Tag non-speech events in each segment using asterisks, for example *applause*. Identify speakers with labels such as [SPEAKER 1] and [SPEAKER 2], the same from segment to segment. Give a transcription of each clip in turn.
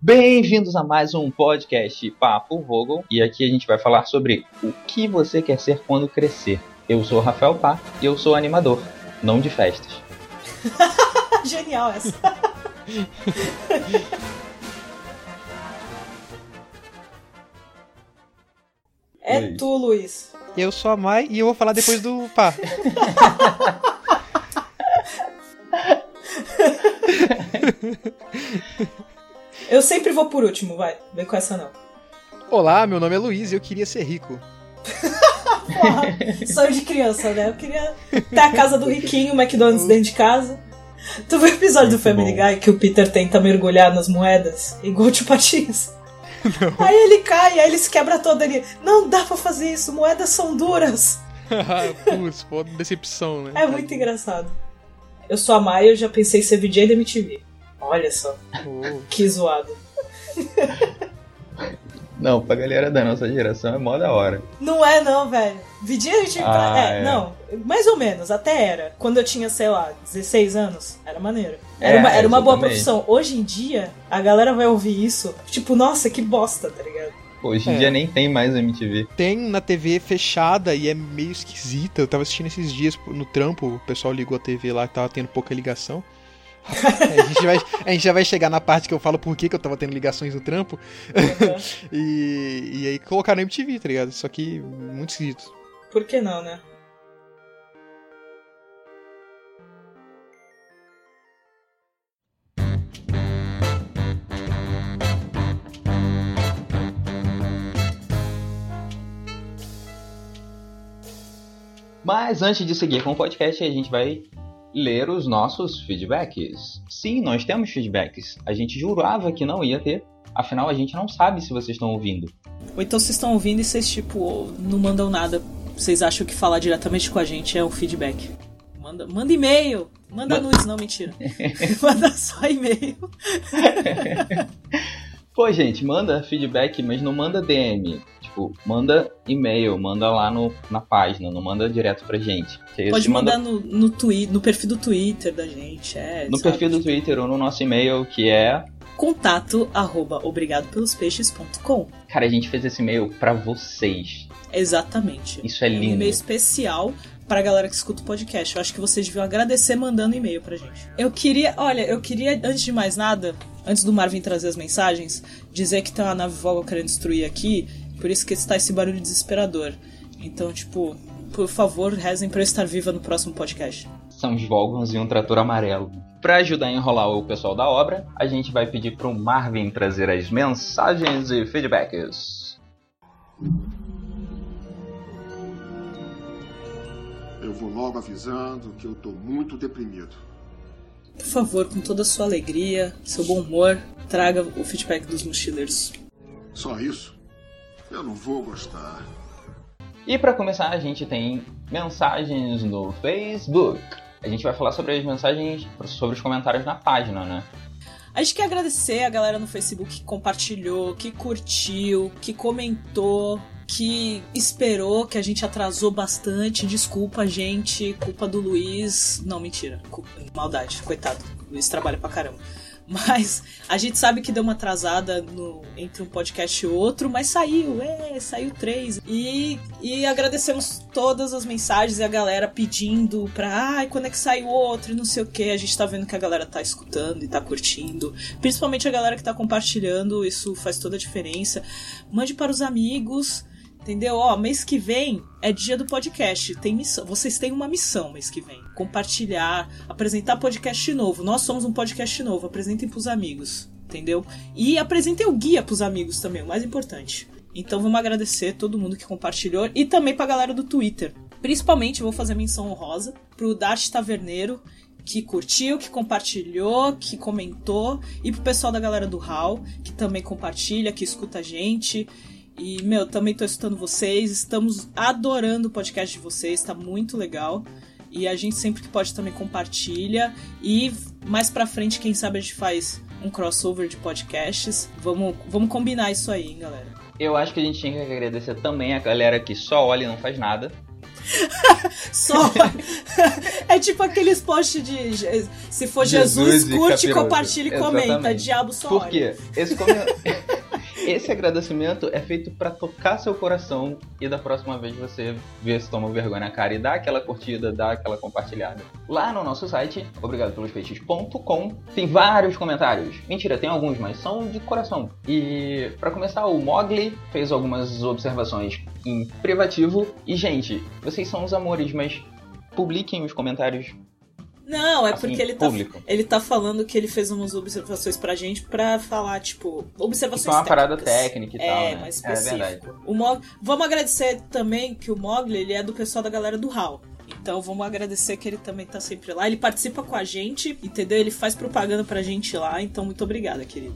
[SPEAKER 1] Bem-vindos a mais um podcast Papo Vogel e aqui a gente vai falar sobre o que você quer ser quando crescer. Eu sou o Rafael Pá e eu sou animador, não de festas. *laughs*
[SPEAKER 2] Genial essa. *laughs* é tu, Luiz.
[SPEAKER 3] Eu sou a Mai e eu vou falar depois do pá. *laughs*
[SPEAKER 2] Eu sempre vou por último, vai. Vem com essa não.
[SPEAKER 3] Olá, meu nome é Luiz e eu queria ser rico. *laughs*
[SPEAKER 2] Porra, sonho de criança, né? Eu queria ter a casa do riquinho, o McDonald's dentro de casa. Tu viu o episódio do
[SPEAKER 1] Muito
[SPEAKER 2] Family
[SPEAKER 1] bom.
[SPEAKER 2] Guy que o Peter tenta mergulhar nas moedas, igual o Tio Patins? Aí ele cai, aí ele se quebra todo ali. Não dá pra fazer isso, moedas são duras. *laughs*
[SPEAKER 3] Putz, pô, decepção, né?
[SPEAKER 2] É muito engraçado. Eu sou a Maia, eu já pensei em ser VJ da MTV. Olha só,
[SPEAKER 3] Oh.
[SPEAKER 2] que zoado.
[SPEAKER 1] Não, pra galera da nossa geração é mó da hora.
[SPEAKER 2] Não é não, velho. VJ da MTV,
[SPEAKER 1] Ah,
[SPEAKER 2] é,
[SPEAKER 1] é.
[SPEAKER 2] não, mais ou menos, até era. Quando eu tinha, sei lá, 16 anos, era maneiro. Era
[SPEAKER 1] É,
[SPEAKER 2] uma, era uma boa profissão. Hoje em dia, a galera vai ouvir isso, tipo, nossa, que bosta, tá ligado?
[SPEAKER 1] Hoje em
[SPEAKER 3] É.
[SPEAKER 1] dia nem tem mais MTV.
[SPEAKER 3] Tem na TV fechada e é meio esquisita. Eu tava assistindo esses dias no trampo, o pessoal ligou a TV lá que tava tendo pouca ligação. A, gente vai, a gente já vai chegar na parte que eu falo por que, eu tava tendo ligações no trampo. *laughs* E, e aí colocaram MTV, tá ligado? Só que muito esquisito.
[SPEAKER 2] Por que não, né?
[SPEAKER 1] Mas antes de seguir com o podcast, a gente vai ler os nossos feedbacks. Sim, nós temos feedbacks. A gente jurava que não ia ter, afinal a gente não sabe se vocês estão ouvindo.
[SPEAKER 2] Ou então vocês estão ouvindo e vocês, tipo, não mandam nada. Vocês acham que falar diretamente com a gente é um feedback. Manda, manda e-mail. Manda
[SPEAKER 1] Ma-
[SPEAKER 2] nudes, não, mentira. *laughs* *laughs* manda só e-mail. *laughs*
[SPEAKER 1] Pô, gente, manda feedback, mas não manda DM. Tipo, manda e-mail, manda lá no, na página, não manda direto pra gente.
[SPEAKER 2] Pode
[SPEAKER 1] se manda
[SPEAKER 2] mandar no, no, twi no perfil do Twitter da gente. É,
[SPEAKER 1] no
[SPEAKER 2] sabe?
[SPEAKER 1] perfil do Twitter ou no nosso e-mail, que é.
[SPEAKER 2] Contato arroba obrigadopelospeixes.com.
[SPEAKER 1] Cara, a gente fez esse e-mail pra vocês.
[SPEAKER 2] Exatamente.
[SPEAKER 1] Isso é
[SPEAKER 2] um
[SPEAKER 1] lindo.
[SPEAKER 2] e-mail especial pra galera que escuta o podcast. Eu acho que vocês deviam agradecer mandando e-mail pra gente. Eu queria, olha, eu queria, antes de mais nada, antes do Marvin trazer as mensagens, dizer que tem uma nave Vogel querendo destruir aqui, por isso que está esse barulho desesperador. Então, tipo, por favor, rezem pra eu estar viva no próximo podcast.
[SPEAKER 1] São os Volgans e um trator amarelo. Pra ajudar a enrolar o pessoal da obra, a gente vai pedir pro Marvin trazer as mensagens e feedbacks.
[SPEAKER 4] Eu vou logo avisando que eu tô muito deprimido.
[SPEAKER 2] Por favor, com toda a sua alegria, seu bom humor, traga o feedback dos mochileiros.
[SPEAKER 4] Só isso? Eu não vou gostar.
[SPEAKER 1] E pra começar, a gente tem mensagens no Facebook. A gente vai falar sobre as mensagens, sobre os comentários na página, né?
[SPEAKER 2] A gente quer agradecer a galera no Facebook que compartilhou, que curtiu, que comentou, que esperou, que a gente atrasou bastante. Desculpa, gente. Culpa do Luiz. Não, mentira. Maldade, coitado. O Luiz trabalha pra caramba. Mas a gente sabe que deu uma atrasada no- entre um podcast e outro, mas saiu, é, saiu três. E, e agradecemos todas as mensagens e a galera pedindo pra, ai, quando é que sai o outro e não sei o que. A gente tá vendo que a galera tá escutando e tá curtindo. Principalmente a galera que tá compartilhando, isso faz toda a diferença. Mande para os amigos. Entendeu? Ó, mês que vem é dia do podcast. Tem missão. Vocês têm uma missão mês que vem. Compartilhar, apresentar podcast novo. Nós somos um podcast novo. Apresentem pros amigos. Entendeu? E apresentem o guia pros amigos também, o mais importante. Então vamos agradecer todo mundo que compartilhou e também pra galera do Twitter. Principalmente vou fazer menção honrosa pro Dart Taverneiro, que curtiu, que compartilhou, que comentou, e pro pessoal da galera do HAL, que também compartilha, que escuta a gente. E, meu, também tô escutando vocês, estamos adorando o podcast de vocês, tá muito legal. E a gente sempre que pode também compartilha. E mais pra frente, quem sabe a gente faz um crossover de podcasts. Vamos, vamos combinar isso aí, hein, galera.
[SPEAKER 1] Eu acho que a gente tinha que agradecer também a galera que só olha e não faz nada. *laughs*
[SPEAKER 2] Só. *laughs* é tipo aqueles posts de. Se for Jesus,
[SPEAKER 1] Jesus
[SPEAKER 2] curte, compartilha e comenta.
[SPEAKER 1] Exatamente.
[SPEAKER 2] Diabo só.
[SPEAKER 1] Por
[SPEAKER 2] olha.
[SPEAKER 1] quê? Esse, come- *laughs* Esse agradecimento é feito pra tocar seu coração e da próxima vez você vê se toma vergonha na cara e dá aquela curtida, dá aquela compartilhada. Lá no nosso site, obrigadopelospeixes.com, tem vários comentários. Mentira, tem alguns, mas são de coração. E pra começar, o Mogli fez algumas observações em privativo. E, gente, vocês são os amores, mas publiquem os comentários
[SPEAKER 2] Não, é
[SPEAKER 1] assim,
[SPEAKER 2] porque ele tá,
[SPEAKER 1] público.
[SPEAKER 2] ele tá falando que ele fez umas observações pra gente pra falar, tipo, observações
[SPEAKER 1] Isso é uma parada
[SPEAKER 2] técnicas.
[SPEAKER 1] técnica e
[SPEAKER 2] É,
[SPEAKER 1] tal, né?
[SPEAKER 2] mais
[SPEAKER 1] é verdade.
[SPEAKER 2] específico. o Mog... Vamos agradecer também que o Mogli ele é do pessoal da galera do HAL. Então vamos agradecer que ele também tá sempre lá. Ele participa com a gente, entendeu? Ele faz propaganda pra gente lá. Então muito obrigada, querido.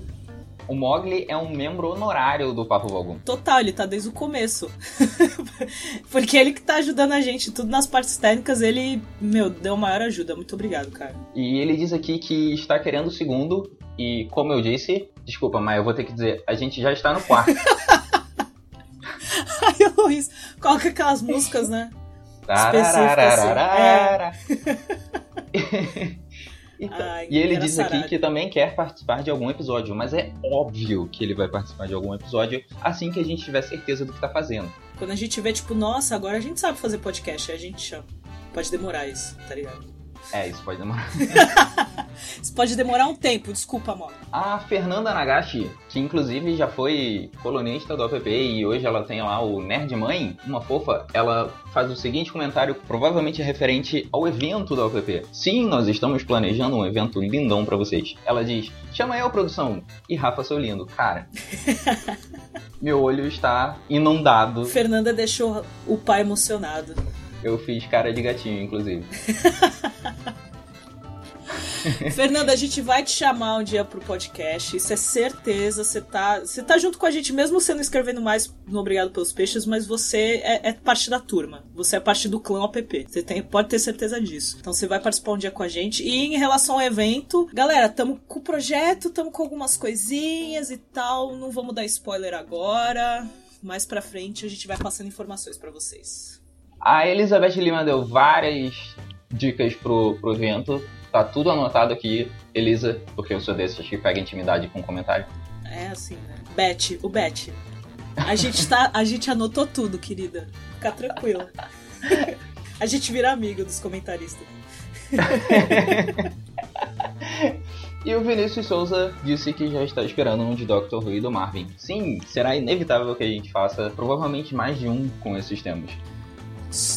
[SPEAKER 1] O Mogli é um membro honorário do Papo Vogum.
[SPEAKER 2] Total, ele tá desde o começo. *laughs* Porque ele que tá ajudando a gente, tudo nas partes técnicas, ele, meu, deu maior ajuda. Muito obrigado, cara.
[SPEAKER 1] E ele diz aqui que está querendo o segundo. E como eu disse, desculpa, mas eu vou ter que dizer, a gente já está no quarto. *laughs*
[SPEAKER 2] Ai, Luiz, coloca aquelas músicas, né?
[SPEAKER 1] Tararararara. *laughs* Então,
[SPEAKER 2] Ai,
[SPEAKER 1] e ele diz aqui que também quer participar de algum episódio, mas é óbvio que ele vai participar de algum episódio assim que a gente tiver certeza do que tá fazendo.
[SPEAKER 2] Quando a gente vê, tipo, nossa, agora a gente sabe fazer podcast, a gente chama. Pode demorar isso, tá ligado?
[SPEAKER 1] É, isso pode demorar. *laughs*
[SPEAKER 2] Isso pode demorar um tempo, desculpa, amor.
[SPEAKER 1] A Fernanda Nagashi, que inclusive já foi colunista do app e hoje ela tem lá o Nerd Mãe, uma fofa, ela faz o seguinte comentário, provavelmente referente ao evento do app. Sim, nós estamos planejando um evento lindão pra vocês. Ela diz: chama eu, produção. E Rafa, seu lindo. Cara, *laughs* meu olho está inundado.
[SPEAKER 2] Fernanda deixou o pai emocionado.
[SPEAKER 1] Eu fiz cara de gatinho, inclusive. *laughs*
[SPEAKER 2] Fernanda, a gente vai te chamar um dia pro podcast. Isso é certeza. Você tá, você tá junto com a gente, mesmo você não escrevendo mais no Obrigado pelos Peixes, mas você é, é parte da turma. Você é parte do clã OPP. Você tem, pode ter certeza disso. Então você vai participar um dia com a gente. E em relação ao evento, galera, tamo com o projeto, tamo com algumas coisinhas e tal. Não vamos dar spoiler agora. Mais pra frente a gente vai passando informações pra vocês.
[SPEAKER 1] A Elizabeth Lima deu várias dicas pro, pro evento. Tá tudo anotado aqui, Elisa, porque eu sou desses que pega intimidade com comentário.
[SPEAKER 2] É assim, né? Beth, o Beth. A gente tá, a gente anotou tudo, querida. Fica tranquilo. A gente vira amigo dos comentaristas.
[SPEAKER 1] E o Vinícius Souza disse que já está esperando um de Doctor Who e do Marvin. Sim, será inevitável que a gente faça provavelmente mais de um com esses temas.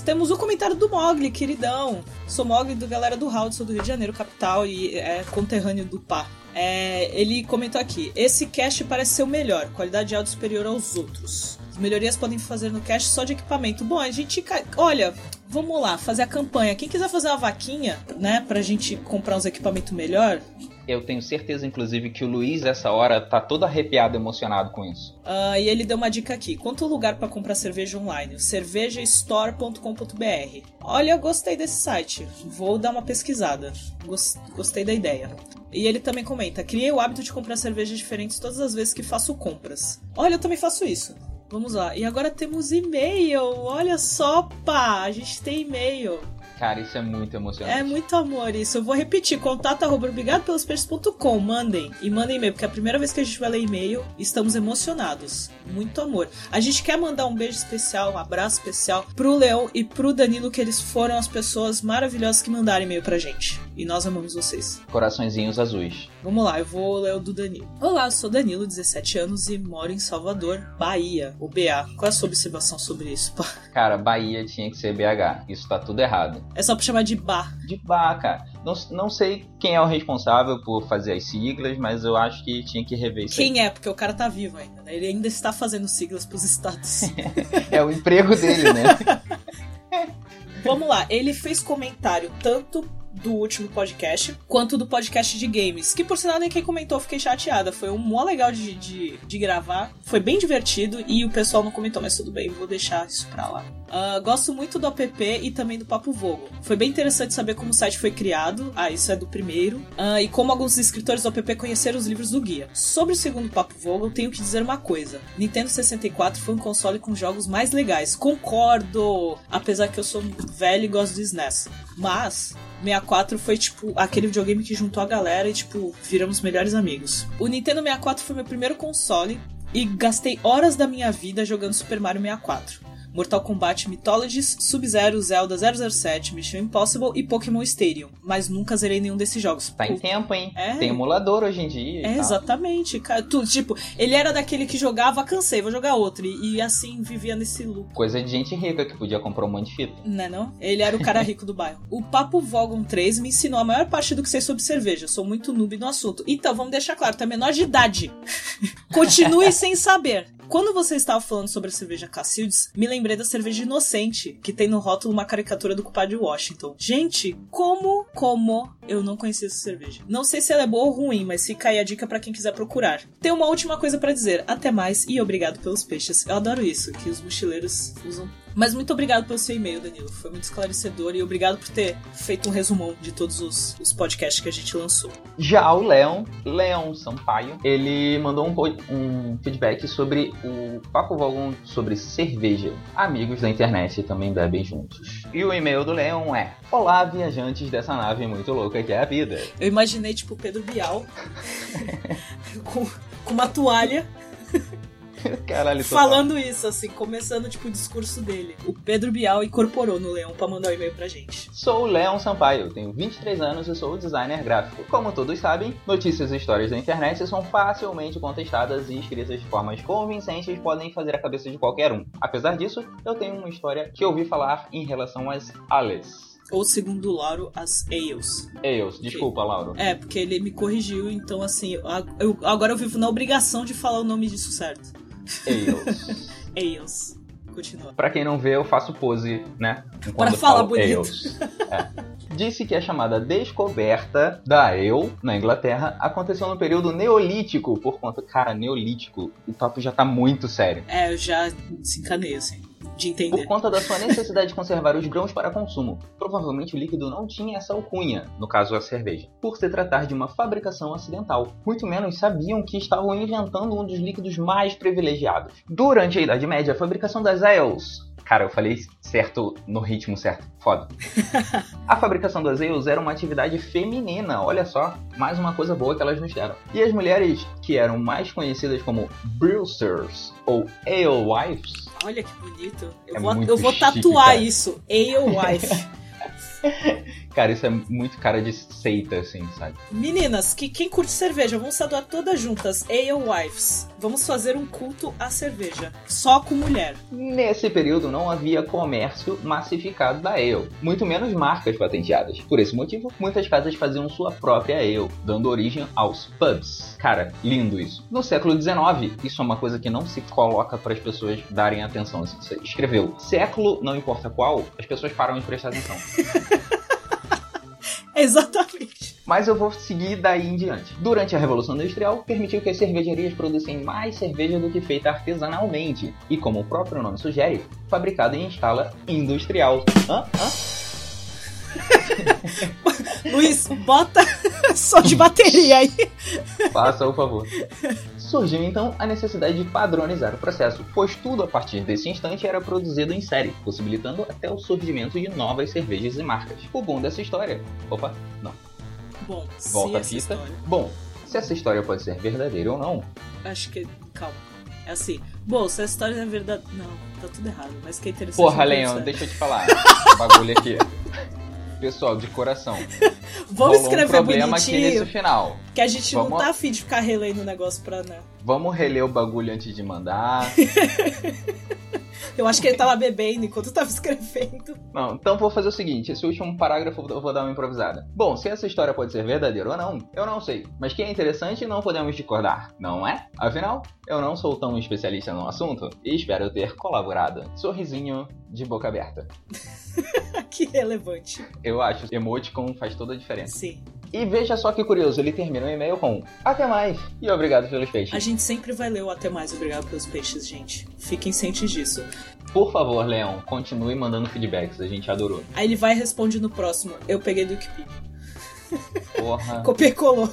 [SPEAKER 2] Temos o comentário do Mogli, queridão. Sou Mogli do galera do Howard, sou do Rio de Janeiro, capital, e é conterrâneo do Pá. É, ele comentou aqui: Esse cast parece ser o melhor, qualidade de áudio superior aos outros. As melhorias podem fazer no cast só de equipamento. Bom, a gente. Olha, vamos lá, fazer a campanha. Quem quiser fazer uma vaquinha, né, pra gente comprar uns equipamentos melhor,
[SPEAKER 1] Eu tenho certeza, inclusive, que o Luiz, essa hora, tá todo arrepiado, emocionado com isso.
[SPEAKER 2] Ah, e ele deu uma dica aqui. Quanto lugar para comprar cerveja online? cervejastore.com.br. Olha, eu gostei desse site. Vou dar uma pesquisada. Gos- Gostei da ideia. E ele também comenta: criei o hábito de comprar cervejas diferentes todas as vezes que faço compras. Olha, eu também faço isso. Vamos lá. E agora temos e-mail. Olha só, pá. A gente tem e-mail.
[SPEAKER 1] Cara, isso é muito emocionante.
[SPEAKER 2] É muito amor isso. Eu vou repetir: contato arroba. Mandem. E mandem e-mail, porque é a primeira vez que a gente vai ler e-mail, estamos emocionados. Muito amor. A gente quer mandar um beijo especial, um abraço especial pro Leão e pro Danilo, que eles foram as pessoas maravilhosas que mandaram e-mail pra gente. E nós amamos vocês.
[SPEAKER 1] Coraçõezinhos azuis.
[SPEAKER 2] Vamos lá, eu vou ler o do Danilo. Olá, eu sou Danilo, 17 anos e moro em Salvador, Bahia, o BA. Qual é a sua observação sobre isso? pá? *laughs*
[SPEAKER 1] Cara, Bahia tinha que ser BH. Isso tá tudo errado.
[SPEAKER 2] É só pra chamar de Bar.
[SPEAKER 1] De bar, cara. Não, não sei quem é o responsável por fazer as siglas, mas eu acho que tinha que rever isso aí.
[SPEAKER 2] Quem é? Porque o cara tá vivo ainda, né? Ele ainda está fazendo siglas pros estados. *laughs*
[SPEAKER 1] É o emprego dele, né? *laughs*
[SPEAKER 2] Vamos lá, ele fez comentário tanto do último podcast, quanto do podcast de games. Que por sinal nem quem comentou, fiquei chateada. Foi um mó legal de, de, de gravar. Foi bem divertido e o pessoal não comentou, mas tudo bem, vou deixar isso pra lá. Uh, gosto muito do app e também do Papo Vogo. Foi bem interessante saber como o site foi criado. Ah, isso é do primeiro. Uh, e como alguns escritores do app conheceram os livros do guia. Sobre o segundo Papo Vogo, tenho que dizer uma coisa: Nintendo 64 foi um console com jogos mais legais. Concordo! Apesar que eu sou velho e gosto do SNES. Mas 64 foi tipo aquele videogame que juntou a galera e tipo viramos melhores amigos. O Nintendo 64 foi meu primeiro console e gastei horas da minha vida jogando Super Mario 64. Mortal Kombat Mythologies, Sub-Zero, Zelda 007, Mission Impossible e Pokémon Stadium. Mas nunca zerei nenhum desses jogos.
[SPEAKER 1] Tá em tempo, hein? É. Tem emulador hoje em dia.
[SPEAKER 2] É, exatamente. Tu, tipo, ele era daquele que jogava, cansei, vou jogar outro. E, e assim vivia nesse loop.
[SPEAKER 1] Coisa de gente rica que podia comprar um monte de fita.
[SPEAKER 2] Não é não? Ele era o cara *laughs* rico do bairro. O Papo Vogon 3 me ensinou a maior parte do que sei sobre cerveja. Sou muito noob no assunto. Então, vamos deixar claro, é menor de idade. *laughs* Continue *laughs* sem saber. Quando você estava falando sobre a cerveja Cassildes, me lembrei da cerveja Inocente, que tem no rótulo uma caricatura do culpado de Washington. Gente, como, como eu não conhecia essa cerveja? Não sei se ela é boa ou ruim, mas fica aí a dica para quem quiser procurar. Tem uma última coisa para dizer. Até mais e obrigado pelos peixes. Eu adoro isso, que os mochileiros usam mas muito obrigado pelo seu e-mail, Danilo. Foi muito esclarecedor e obrigado por ter feito um resumão de todos os, os podcasts que a gente lançou.
[SPEAKER 1] Já o Leon, Leon Sampaio, ele mandou um, um feedback sobre o Papo Vogon sobre cerveja. Amigos da internet também bebem juntos. E o e-mail do Leon é: Olá, viajantes dessa nave muito louca que é a vida.
[SPEAKER 2] Eu imaginei, tipo, Pedro Bial *laughs* com, com uma toalha *laughs*
[SPEAKER 1] Caralho,
[SPEAKER 2] Falando isso, assim, começando, tipo, o discurso dele. O Pedro Bial incorporou no Leão pra mandar o um e-mail pra gente.
[SPEAKER 1] Sou o Leão Sampaio, tenho 23 anos e sou designer gráfico. Como todos sabem, notícias e histórias da internet são facilmente contestadas e escritas de formas convincentes podem fazer a cabeça de qualquer um. Apesar disso, eu tenho uma história que ouvi falar em relação às ales.
[SPEAKER 2] Ou segundo o Lauro, as Ales.
[SPEAKER 1] Ales, desculpa, Lauro.
[SPEAKER 2] É, porque ele me corrigiu, então assim, eu, agora eu vivo na obrigação de falar o nome disso certo.
[SPEAKER 1] Ales.
[SPEAKER 2] Ales. Continua.
[SPEAKER 1] Pra quem não vê, eu faço pose, né?
[SPEAKER 2] Para falar bonito. Ales.
[SPEAKER 1] É. Disse que a chamada descoberta da ale na Inglaterra aconteceu no período neolítico, por conta. Cara, neolítico, o papo já tá muito sério.
[SPEAKER 2] É, eu já desencanei, assim de entender.
[SPEAKER 1] Por conta da sua necessidade de conservar os grãos para consumo. Provavelmente o líquido não tinha essa alcunha, no caso a cerveja, por se tratar de uma fabricação acidental. Muito menos sabiam que estavam inventando um dos líquidos mais privilegiados. Durante a Idade Média, a fabricação das ales Cara, eu falei certo no ritmo certo. Foda. *laughs* a fabricação das ales era uma atividade feminina, olha só. Mais uma coisa boa que elas nos deram. E as mulheres que eram mais conhecidas como brewsters ou alewives.
[SPEAKER 2] Olha que bonito. Eu, é vou, eu vou tatuar chique, isso. Alewife. *laughs* *laughs*
[SPEAKER 1] Cara, isso é muito cara de seita, assim, sabe?
[SPEAKER 2] Meninas, que quem curte cerveja, vamos saudar todas juntas, Ale Wives. Vamos fazer um culto à cerveja, só com mulher.
[SPEAKER 1] Nesse período não havia comércio massificado da ale, muito menos marcas patenteadas. Por esse motivo, muitas casas faziam sua própria ale, dando origem aos pubs. Cara, lindo isso. No século XIX, isso é uma coisa que não se coloca para as pessoas darem atenção. Assim, você escreveu século, não importa qual, as pessoas param de prestar atenção. *laughs* *laughs*
[SPEAKER 2] Exatamente.
[SPEAKER 1] Mas eu vou seguir daí em diante. Durante a Revolução Industrial, permitiu que as cervejarias produzissem mais cerveja do que feita artesanalmente. E como o próprio nome sugere, fabricada em escala industrial. Hã? Hã? *laughs*
[SPEAKER 2] Luiz, bota *laughs* só de bateria aí.
[SPEAKER 1] Faça o favor. Surgiu então a necessidade de padronizar o processo, pois tudo a partir desse instante era produzido em série, possibilitando até o surgimento de novas cervejas e marcas. O bom dessa história. Opa, não.
[SPEAKER 2] Bom,
[SPEAKER 1] volta a fita. História... Bom, se essa história pode ser verdadeira ou não.
[SPEAKER 2] Acho que. Calma. É assim. Bom, se essa história é verdade. Não, tá tudo errado, mas que é interessante.
[SPEAKER 1] Porra, Leon, deixa eu te falar. *laughs* bagulho aqui. Pessoal, de coração. *laughs*
[SPEAKER 2] Vamos escrever um problema
[SPEAKER 1] bonitinho. aqui nesse final.
[SPEAKER 2] Que a gente Vamos... não tá afim de ficar relendo o negócio pra, né?
[SPEAKER 1] Vamos reler o bagulho antes de mandar. *laughs*
[SPEAKER 2] Eu acho que ele tava bebendo enquanto tava escrevendo.
[SPEAKER 1] Não, então vou fazer o seguinte: esse último parágrafo eu vou dar uma improvisada. Bom, se essa história pode ser verdadeira ou não, eu não sei. Mas que é interessante, não podemos discordar, não é? Afinal, eu não sou tão especialista no assunto e espero ter colaborado. Sorrisinho de boca aberta. *laughs*
[SPEAKER 2] que relevante.
[SPEAKER 1] Eu acho, emoticon faz toda a diferença.
[SPEAKER 2] Sim.
[SPEAKER 1] E veja só que curioso, ele termina o e-mail com Até mais e obrigado pelos peixes.
[SPEAKER 2] A gente sempre vai ler o Até mais, obrigado pelos peixes, gente. Fiquem cientes disso.
[SPEAKER 1] Por favor, Leão, continue mandando feedbacks, a gente adorou.
[SPEAKER 2] Aí ele vai e responde no próximo. Eu peguei do Wikipedia.
[SPEAKER 1] Porra. *laughs*
[SPEAKER 2] Copiei e colou.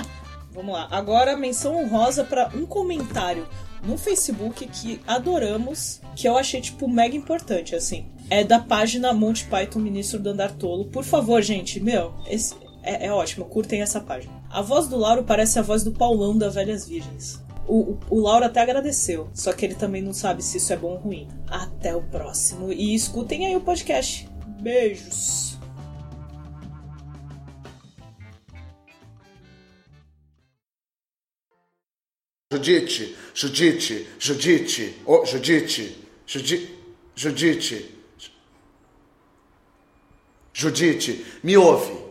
[SPEAKER 2] *laughs* Vamos lá. Agora, menção honrosa para um comentário no Facebook que adoramos, que eu achei, tipo, mega importante, assim. É da página Monty Python Ministro do Andar Tolo. Por favor, gente, meu, esse, é, é ótimo, curtem essa página. A voz do Lauro parece a voz do Paulão da Velhas Virgens. O, o, o, Lauro até agradeceu, só que ele também não sabe se isso é bom ou ruim. Até o próximo e escutem aí o podcast. Beijos!
[SPEAKER 4] Judite, Judite, Judite, oh, Judite, Judite, Judite, Judite, me ouve.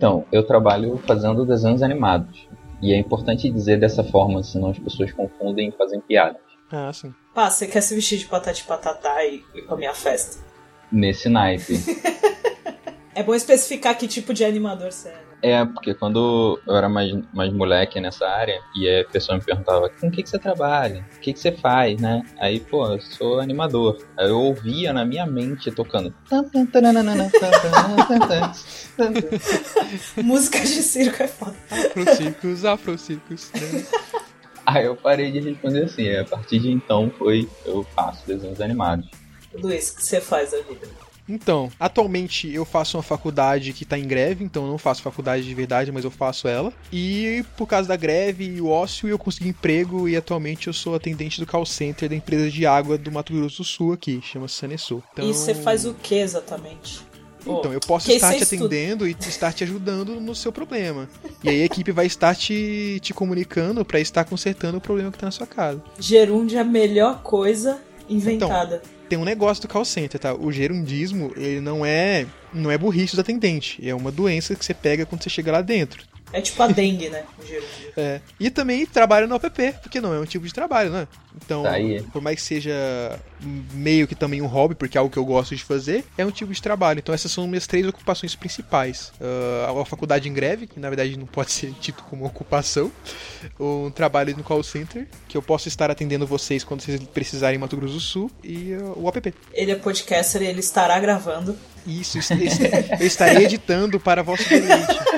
[SPEAKER 1] Então, eu trabalho fazendo desenhos animados. E é importante dizer dessa forma, senão as pessoas confundem e fazem piadas.
[SPEAKER 3] Ah, sim.
[SPEAKER 2] Pá, você quer se vestir de patati patatá e ir pra minha festa?
[SPEAKER 1] Nesse naipe. *laughs*
[SPEAKER 2] é bom especificar que tipo de animador você é.
[SPEAKER 1] É, porque quando eu era mais, mais moleque nessa área, e a pessoa me perguntava, com o que, que você trabalha? O que, que você faz, né? Aí, pô, eu sou animador. Aí eu ouvia na minha mente tocando. *laughs*
[SPEAKER 2] Músicas de circo é foda.
[SPEAKER 3] Afrocircos, afrocircos. Né?
[SPEAKER 1] Aí eu parei de responder assim. A partir de então foi, eu faço desenhos animados.
[SPEAKER 2] Luiz, o que você faz da vida?
[SPEAKER 3] Então, atualmente eu faço uma faculdade que tá em greve, então eu não faço faculdade de verdade, mas eu faço ela. E por causa da greve e o ócio, eu consegui emprego e atualmente eu sou atendente do call center da empresa de água do Mato Grosso do Sul aqui, chama Sanesul.
[SPEAKER 2] Então... E você faz o que exatamente?
[SPEAKER 3] Então, eu posso estar te atendendo e estar te ajudando no seu problema. E aí a equipe vai estar te, te comunicando para estar consertando o problema que tá na sua casa.
[SPEAKER 2] Gerunde é a melhor coisa inventada.
[SPEAKER 3] Então, tem um negócio do call center, tá? O gerundismo, ele não é, não é burrice do atendente, é uma doença que você pega quando você chega lá dentro.
[SPEAKER 2] É tipo a dengue, né?
[SPEAKER 3] É. E também trabalha no app, porque não é um tipo de trabalho, né? Então,
[SPEAKER 1] tá
[SPEAKER 3] por mais que seja meio que também um hobby, porque é algo que eu gosto de fazer, é um tipo de trabalho. Então, essas são minhas três ocupações principais: uh, a faculdade em greve, que na verdade não pode *laughs* ser tido como ocupação, um trabalho no call center, que eu posso estar atendendo vocês quando vocês precisarem em Mato Grosso do Sul, e uh, o app.
[SPEAKER 2] Ele é podcaster e ele estará gravando.
[SPEAKER 3] Isso, isso *laughs* eu estarei editando para vosso deleite.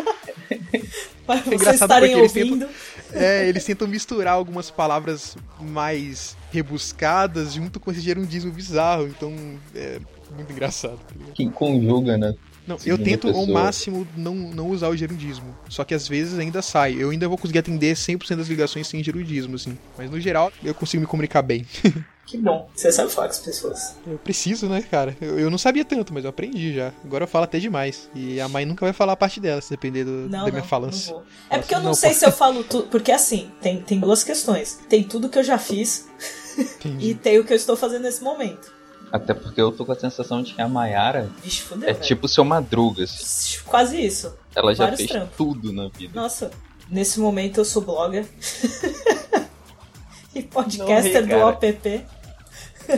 [SPEAKER 2] Para é vocês estarem ouvindo.
[SPEAKER 3] Tentam, é, eles tentam misturar algumas palavras mais rebuscadas junto com esse gerundismo bizarro. Então é muito engraçado. Tá
[SPEAKER 1] que conjuga, né?
[SPEAKER 3] Não, eu tento ao máximo não, não usar o gerundismo. Só que às vezes ainda sai. Eu ainda vou conseguir atender 100% das ligações sem gerundismo, assim. Mas no geral, eu consigo me comunicar bem. *laughs*
[SPEAKER 2] Que bom, você sabe falar com as pessoas.
[SPEAKER 3] Eu preciso, né, cara? Eu, eu não sabia tanto, mas eu aprendi já. Agora eu falo até demais. E a mãe nunca vai falar a parte dela, se depender do,
[SPEAKER 2] não,
[SPEAKER 3] da minha falância.
[SPEAKER 2] Não é porque eu não, não sei pô. se eu falo tudo. Porque assim, tem, tem duas questões. Tem tudo que eu já fiz *laughs* e tem o que eu estou fazendo nesse momento.
[SPEAKER 1] Até porque eu tô com a sensação de que a Mayara
[SPEAKER 2] Vixe, fudeu,
[SPEAKER 1] é
[SPEAKER 2] velho.
[SPEAKER 1] tipo seu Madrugas.
[SPEAKER 2] Quase isso.
[SPEAKER 1] Ela já fez trampos. tudo na vida.
[SPEAKER 2] Nossa, nesse momento eu sou blogger. *laughs* *laughs* e podcaster do OPP.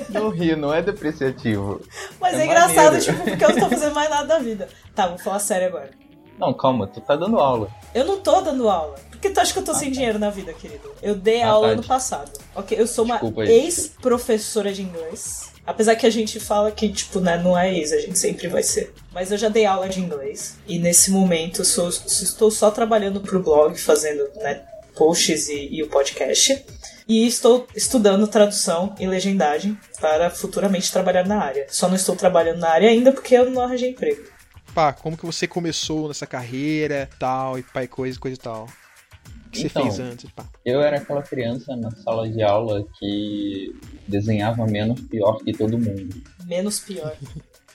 [SPEAKER 1] Não ri, não é depreciativo.
[SPEAKER 2] Mas é, é engraçado, tipo, porque eu não tô fazendo mais nada da vida. Tá, vou falar sério agora.
[SPEAKER 1] Não, calma, tu tá dando aula.
[SPEAKER 2] Eu não tô dando aula. Por que tu acha que eu tô ah, sem tá. dinheiro na vida, querido? Eu dei ah, aula tá. ano passado. Ok, eu sou uma ex-professora de inglês. Apesar que a gente fala que, tipo, né, não é ex, a gente sempre vai ser. Mas eu já dei aula de inglês. E nesse momento sou, estou só trabalhando pro blog, fazendo, né, posts e, e o podcast. E estou estudando tradução e legendagem para futuramente trabalhar na área. Só não estou trabalhando na área ainda porque eu não arranjei emprego.
[SPEAKER 3] Pá, como que você começou nessa carreira, tal, e pai coisa, coisa e tal? que você
[SPEAKER 1] Então.
[SPEAKER 3] fez antes? Pá.
[SPEAKER 1] Eu era aquela criança na sala de aula que desenhava menos pior que todo mundo.
[SPEAKER 2] Menos pior.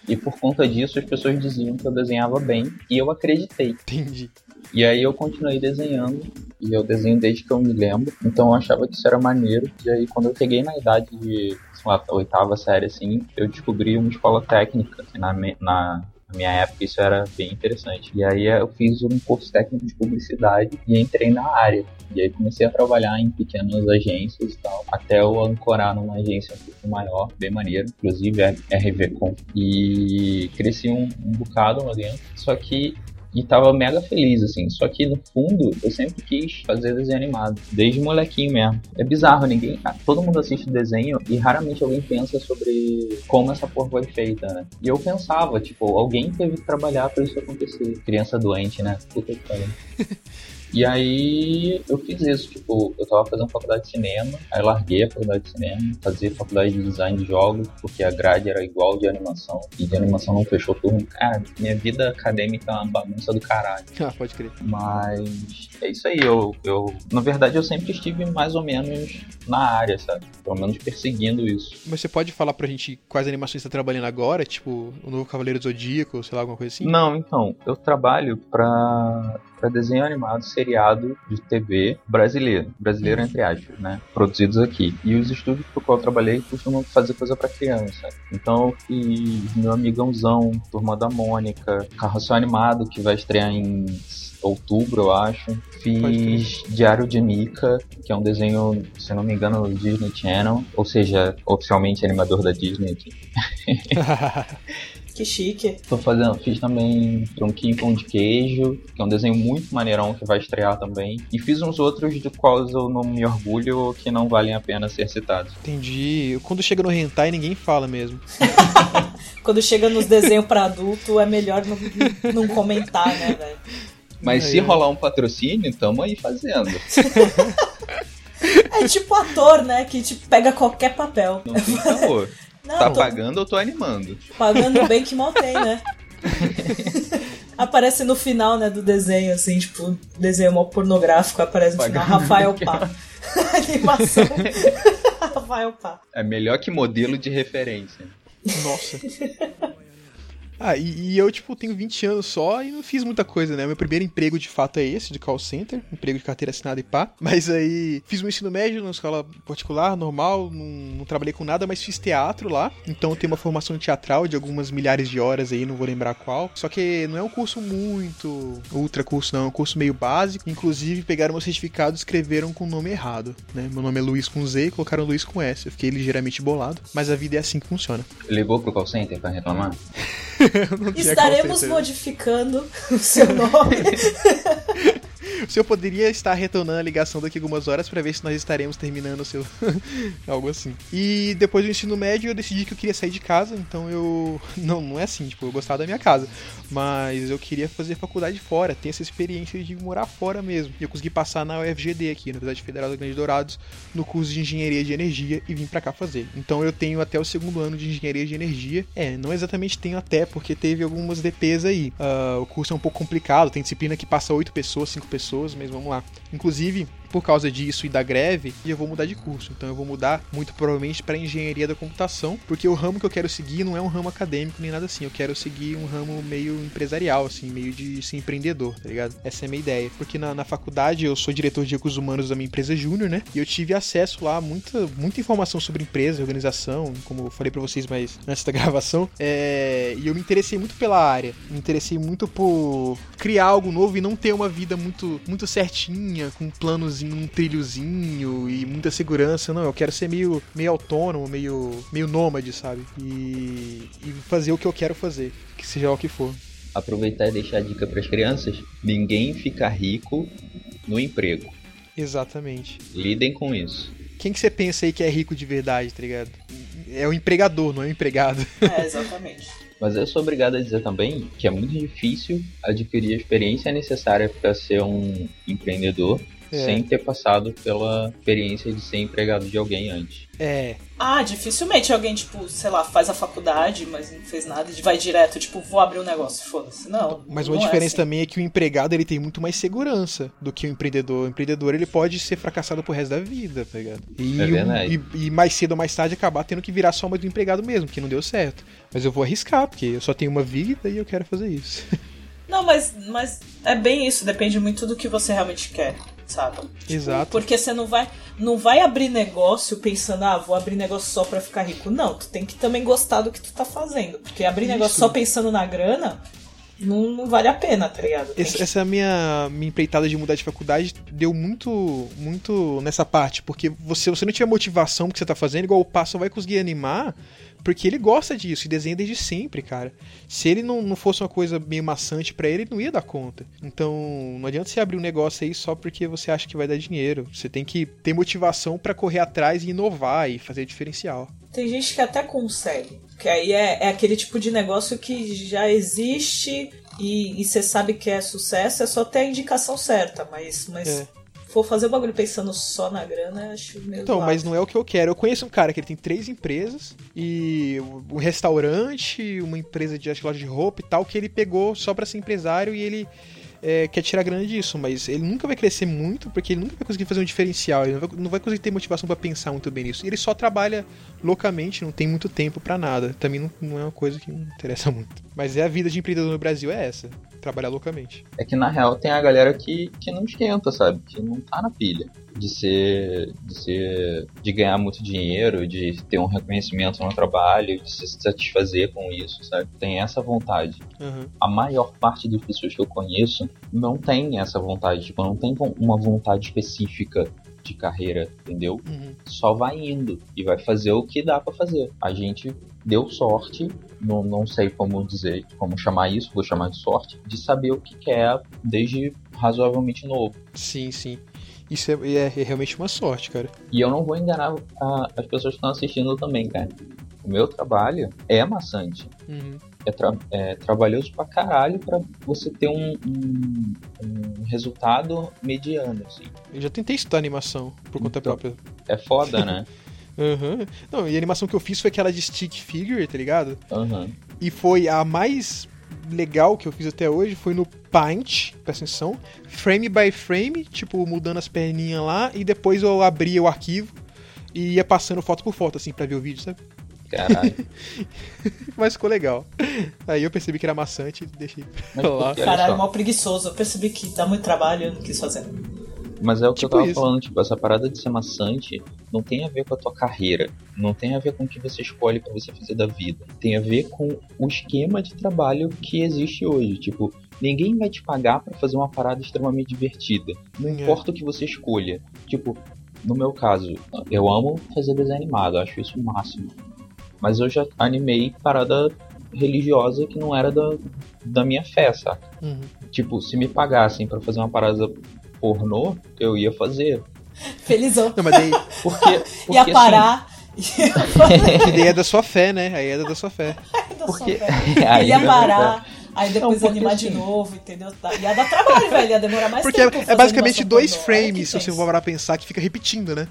[SPEAKER 1] E por conta disso as pessoas diziam que eu desenhava bem e eu acreditei.
[SPEAKER 3] Entendi.
[SPEAKER 1] E aí eu continuei desenhando e eu desenho desde que eu me lembro. Então eu achava que isso era maneiro. E aí quando eu cheguei na idade de, sei lá, oitava série assim, eu descobri uma escola técnica que na, na na minha época isso era bem interessante. E aí eu fiz um curso técnico de publicidade e entrei na área. E aí comecei a trabalhar em pequenas agências e tal, até eu ancorar numa agência um pouco maior, bem maneiro, inclusive é RVCom. E cresci um, um bocado lá dentro, só que e tava mega feliz, assim. Só que no fundo, eu sempre quis fazer desenho animado, desde molequinho mesmo. É bizarro, ninguém. ah, Todo mundo assiste desenho e raramente alguém pensa sobre como essa porra foi feita, né? E eu pensava, tipo, alguém teve que trabalhar pra isso acontecer. Criança doente, né? Puta que pariu. *laughs* E aí eu fiz isso, tipo, eu tava fazendo faculdade de cinema, aí larguei a faculdade de cinema, fazia faculdade de design de jogos, porque a grade era igual de animação, e de animação não fechou turno. Cara, minha vida acadêmica é uma bagunça do caralho. *laughs*
[SPEAKER 3] Ah, pode crer.
[SPEAKER 1] Mas é isso aí, eu, eu na verdade eu sempre estive mais ou menos na área, sabe? Pelo menos perseguindo isso.
[SPEAKER 3] Mas você pode falar pra gente quais animações você tá trabalhando agora? Tipo, o novo Cavaleiro do Zodíaco, sei lá, alguma coisa assim?
[SPEAKER 1] Não, então, eu trabalho pra, pra desenho animado seriado de TV brasileiro. Brasileiro, entre aspas, né? Produzidos aqui. E os estúdios pro qual eu trabalhei costumam fazer coisa pra criança. Então eu fiz meu amigãozão, Turma da Mônica, Carrossel Animado, que vai estrear em outubro, eu acho. Fiz Diário de Mika, que é um desenho, se não me engano, do Disney Channel. Ou seja, oficialmente animador da Disney. *laughs*
[SPEAKER 2] Que chique.
[SPEAKER 1] Tô fazendo, fiz também Tronquinho Pão de Queijo, que é um desenho muito maneirão que vai estrear também. E fiz uns outros de quais eu não me orgulho que não valem a pena ser citados.
[SPEAKER 3] Entendi. Quando chega no hentai, ninguém fala mesmo. *laughs*
[SPEAKER 2] Quando chega nos desenhos pra adulto, é melhor não, não comentar, né, velho?
[SPEAKER 1] Mas
[SPEAKER 3] Aí,
[SPEAKER 1] se rolar um patrocínio, tamo aí fazendo. *laughs*
[SPEAKER 2] É tipo ator, né? Que te pega qualquer papel.
[SPEAKER 1] Não tem. *laughs*
[SPEAKER 2] Não,
[SPEAKER 1] Tá
[SPEAKER 2] tô
[SPEAKER 1] pagando, eu tô animando.
[SPEAKER 2] pagando bem que mal tem, né? *laughs* Aparece no final, né, do desenho, assim, tipo, desenho mó pornográfico, aparece no final, Rafael Pá. *laughs* Animação. *laughs* Rafael Pá.
[SPEAKER 1] É melhor que modelo de referência.
[SPEAKER 3] Nossa. Ah, e, e eu, tipo, tenho 20 anos só e não fiz muita coisa, né? Meu primeiro emprego, de fato, é esse, de call center. Emprego de carteira assinada e pá. Mas aí, fiz um ensino médio numa escola particular, normal. Não, não trabalhei com nada, mas fiz teatro lá. Então, eu tenho uma formação teatral de algumas milhares de horas aí, não vou lembrar qual. Só que não é um curso muito ultra curso, não. É um curso meio básico. Inclusive, pegaram meu certificado e escreveram com o nome errado, né? Meu nome é Luiz com Z e colocaram Luiz com S. Eu fiquei ligeiramente bolado. Mas a vida é assim que funciona.
[SPEAKER 1] Ligou pro call center pra reclamar? *laughs* *laughs*
[SPEAKER 2] Estaremos modificando o seu nome. *laughs* *laughs*
[SPEAKER 3] O senhor poderia estar retornando a ligação daqui a algumas horas pra ver se nós estaremos terminando o seu. *laughs* Algo assim. E depois do ensino médio eu decidi que eu queria sair de casa, então eu. *laughs* Não, não é assim, tipo, eu gostava da minha casa. Mas eu queria fazer faculdade fora, ter essa experiência de morar fora mesmo. E eu consegui passar na UFGD aqui, na Universidade Federal do Grande Dourados, no curso de Engenharia de Energia e vim pra cá fazer. Então eu tenho até o segundo ano de Engenharia de Energia. É, não exatamente tenho até, porque teve algumas DPs aí. Ah, o curso é um pouco complicado, tem disciplina que passa 8 pessoas, 5 pessoas, mas vamos lá. Inclusive, por causa disso e da greve, eu vou mudar de curso. Então eu vou mudar muito provavelmente para engenharia da computação, porque o ramo que eu quero seguir não é um ramo acadêmico nem nada assim. Eu quero seguir um ramo meio empresarial, assim, meio de ser empreendedor, tá ligado? Essa é a minha ideia. Porque na, na faculdade eu sou diretor de recursos humanos da minha empresa júnior, né? E eu tive acesso lá a muita, muita informação sobre empresa, organização, como eu falei para vocês mais antes da *laughs* gravação. É, e eu me interessei muito pela área. Me interessei muito por criar algo novo e não ter uma vida muito, muito certinha, com planos um trilhozinho e muita segurança. Não, eu quero ser meio, meio autônomo, meio, meio nômade, sabe? E, e fazer o que eu quero fazer, que seja o que for.
[SPEAKER 1] Aproveitar e deixar a dica pras crianças: ninguém fica rico no emprego.
[SPEAKER 3] Exatamente.
[SPEAKER 1] Lidem com isso.
[SPEAKER 3] Quem que você pensa aí que é rico de verdade, tá ligado? É o empregador, não é o empregado. *laughs*
[SPEAKER 2] É, exatamente.
[SPEAKER 1] Mas eu sou obrigado a dizer também que é muito difícil adquirir a experiência necessária para ser um empreendedor
[SPEAKER 3] É.
[SPEAKER 1] sem ter passado pela experiência de ser empregado de alguém antes.
[SPEAKER 3] É,
[SPEAKER 2] Ah, dificilmente alguém, tipo, sei lá, faz a faculdade, mas não fez nada e vai direto, tipo, vou abrir um negócio, foda-se. Não.
[SPEAKER 3] mas
[SPEAKER 2] não
[SPEAKER 3] uma
[SPEAKER 2] é
[SPEAKER 3] diferença
[SPEAKER 2] assim.
[SPEAKER 3] também é que o empregado ele tem muito mais segurança do que o empreendedor. O empreendedor ele pode ser fracassado pro resto da vida, tá ligado? E,
[SPEAKER 1] É
[SPEAKER 3] um-
[SPEAKER 1] verdade.
[SPEAKER 3] e, e mais cedo ou mais tarde acabar tendo que virar só mais do empregado mesmo, que não deu certo. Mas eu vou arriscar, porque eu só tenho uma vida e eu quero fazer isso. *laughs*
[SPEAKER 2] Não, mas, mas é bem isso, depende muito do que você realmente quer, sabe? Tipo,
[SPEAKER 3] Exato.
[SPEAKER 2] Porque você não vai, não vai abrir negócio pensando, ah, vou abrir negócio só pra ficar rico. Não, tu tem que também gostar do que tu tá fazendo. Porque abrir
[SPEAKER 3] Isso.
[SPEAKER 2] negócio só pensando na grana não, não vale a pena, tá ligado?
[SPEAKER 3] Essa,
[SPEAKER 2] que-
[SPEAKER 3] essa minha, minha empreitada de mudar de faculdade deu muito muito nessa parte, porque você, você não tiver motivação pro que você tá fazendo, igual o Passo vai conseguir animar, porque ele gosta disso e desenha desde sempre, cara. Se ele não, não fosse uma coisa meio maçante pra ele, ele não ia dar conta. Então, não adianta você abrir um negócio aí só porque você acha que vai dar dinheiro. Você tem que ter motivação pra correr atrás e inovar e fazer diferencial.
[SPEAKER 2] Tem gente que até consegue. Que aí é, é aquele tipo de negócio que já existe e você sabe que é sucesso, é só ter a indicação certa. Mas, mas
[SPEAKER 3] É.
[SPEAKER 2] for fazer o bagulho pensando só na grana, acho meio
[SPEAKER 3] Então, mas não é o que eu quero. Eu conheço um cara que ele tem três empresas e um restaurante, uma empresa de acho loja de roupa e tal, que ele pegou só pra ser empresário e ele é, quer tirar grana disso, mas ele nunca vai crescer muito porque ele nunca vai conseguir fazer um diferencial, ele não vai, não vai conseguir ter motivação pra pensar muito bem nisso. Ele só trabalha loucamente, não tem muito tempo pra nada. Também não, não é uma coisa que me interessa muito. Mas é a vida de empreendedor no Brasil é essa, trabalhar loucamente.
[SPEAKER 1] É que na real tem a galera que, que não esquenta, sabe? Que não tá na pilha de ser, de ser, de ganhar muito dinheiro, de ter um reconhecimento no trabalho, de se satisfazer com isso, sabe? Tem essa vontade.
[SPEAKER 3] Aham.
[SPEAKER 1] A maior parte das pessoas que eu conheço não tem essa vontade, tipo, não tem uma vontade específica de carreira, entendeu?
[SPEAKER 3] Uhum.
[SPEAKER 1] Só vai indo e vai fazer o que dá pra fazer. A gente deu sorte, não, não sei como dizer, como chamar isso, vou chamar de sorte, de saber o que quer desde razoavelmente novo.
[SPEAKER 3] Sim, sim. Isso é, é- é realmente uma sorte, cara.
[SPEAKER 1] E eu não vou enganar a- as pessoas que estão assistindo também, cara. O meu trabalho é maçante.
[SPEAKER 3] Uhum.
[SPEAKER 1] É, tra- é trabalhoso pra caralho pra você ter um, um- um resultado mediano, assim.
[SPEAKER 3] Eu já tentei estudar animação por conta
[SPEAKER 1] Então.
[SPEAKER 3] própria.
[SPEAKER 1] É foda, né? *laughs*
[SPEAKER 3] Aham. Não, e a animação que eu fiz foi aquela de stick figure, tá ligado?
[SPEAKER 1] Aham.
[SPEAKER 3] E foi a mais legal que eu fiz até hoje, foi no Paint, presta atenção, frame by frame, tipo, mudando as perninhas lá, e depois eu abria o arquivo e ia passando foto por foto, assim, pra ver o vídeo, sabe?
[SPEAKER 1] Caralho. *laughs*
[SPEAKER 3] Mas ficou legal. Aí eu percebi que era maçante e deixei pra lá.
[SPEAKER 2] Caralho, mal preguiçoso. Eu percebi que dá muito trabalho e eu não quis fazer.
[SPEAKER 1] Mas é o que
[SPEAKER 3] Tipo
[SPEAKER 1] eu tava
[SPEAKER 3] isso.
[SPEAKER 1] falando, tipo, essa parada de ser maçante não tem a ver com a tua carreira, não tem a ver com o que você escolhe pra você fazer da vida. Tem a ver com o esquema de trabalho que existe hoje. Tipo, ninguém vai te pagar pra fazer uma parada extremamente divertida. Não
[SPEAKER 3] É.
[SPEAKER 1] importa o que você escolha. Tipo, no meu caso, eu amo fazer desenho animado, acho isso o máximo. Mas eu já animei parada religiosa que não era da, da minha fé, saca?
[SPEAKER 3] Uhum.
[SPEAKER 1] Tipo, se me pagassem pra fazer uma parada pornô, eu ia fazer.
[SPEAKER 2] Felizão.
[SPEAKER 3] Não, mas daí *laughs*
[SPEAKER 1] Porque, *laughs* porque
[SPEAKER 2] Ia
[SPEAKER 1] assim,
[SPEAKER 2] parar. *laughs*
[SPEAKER 3] que daí é da sua fé, né? Aí é da sua fé.
[SPEAKER 1] porque
[SPEAKER 2] Ele
[SPEAKER 1] aí
[SPEAKER 2] ia
[SPEAKER 1] é
[SPEAKER 2] parar. Aí depois
[SPEAKER 1] Não, porque
[SPEAKER 2] animar de
[SPEAKER 1] assim-
[SPEAKER 2] novo, entendeu? Ia dar trabalho, velho. Ia demorar mais
[SPEAKER 3] Porque
[SPEAKER 2] tempo.
[SPEAKER 3] é,
[SPEAKER 2] fazer
[SPEAKER 3] é basicamente dois
[SPEAKER 2] pornô.
[SPEAKER 3] Frames, se você for parar pra pensar, que fica repetindo, né?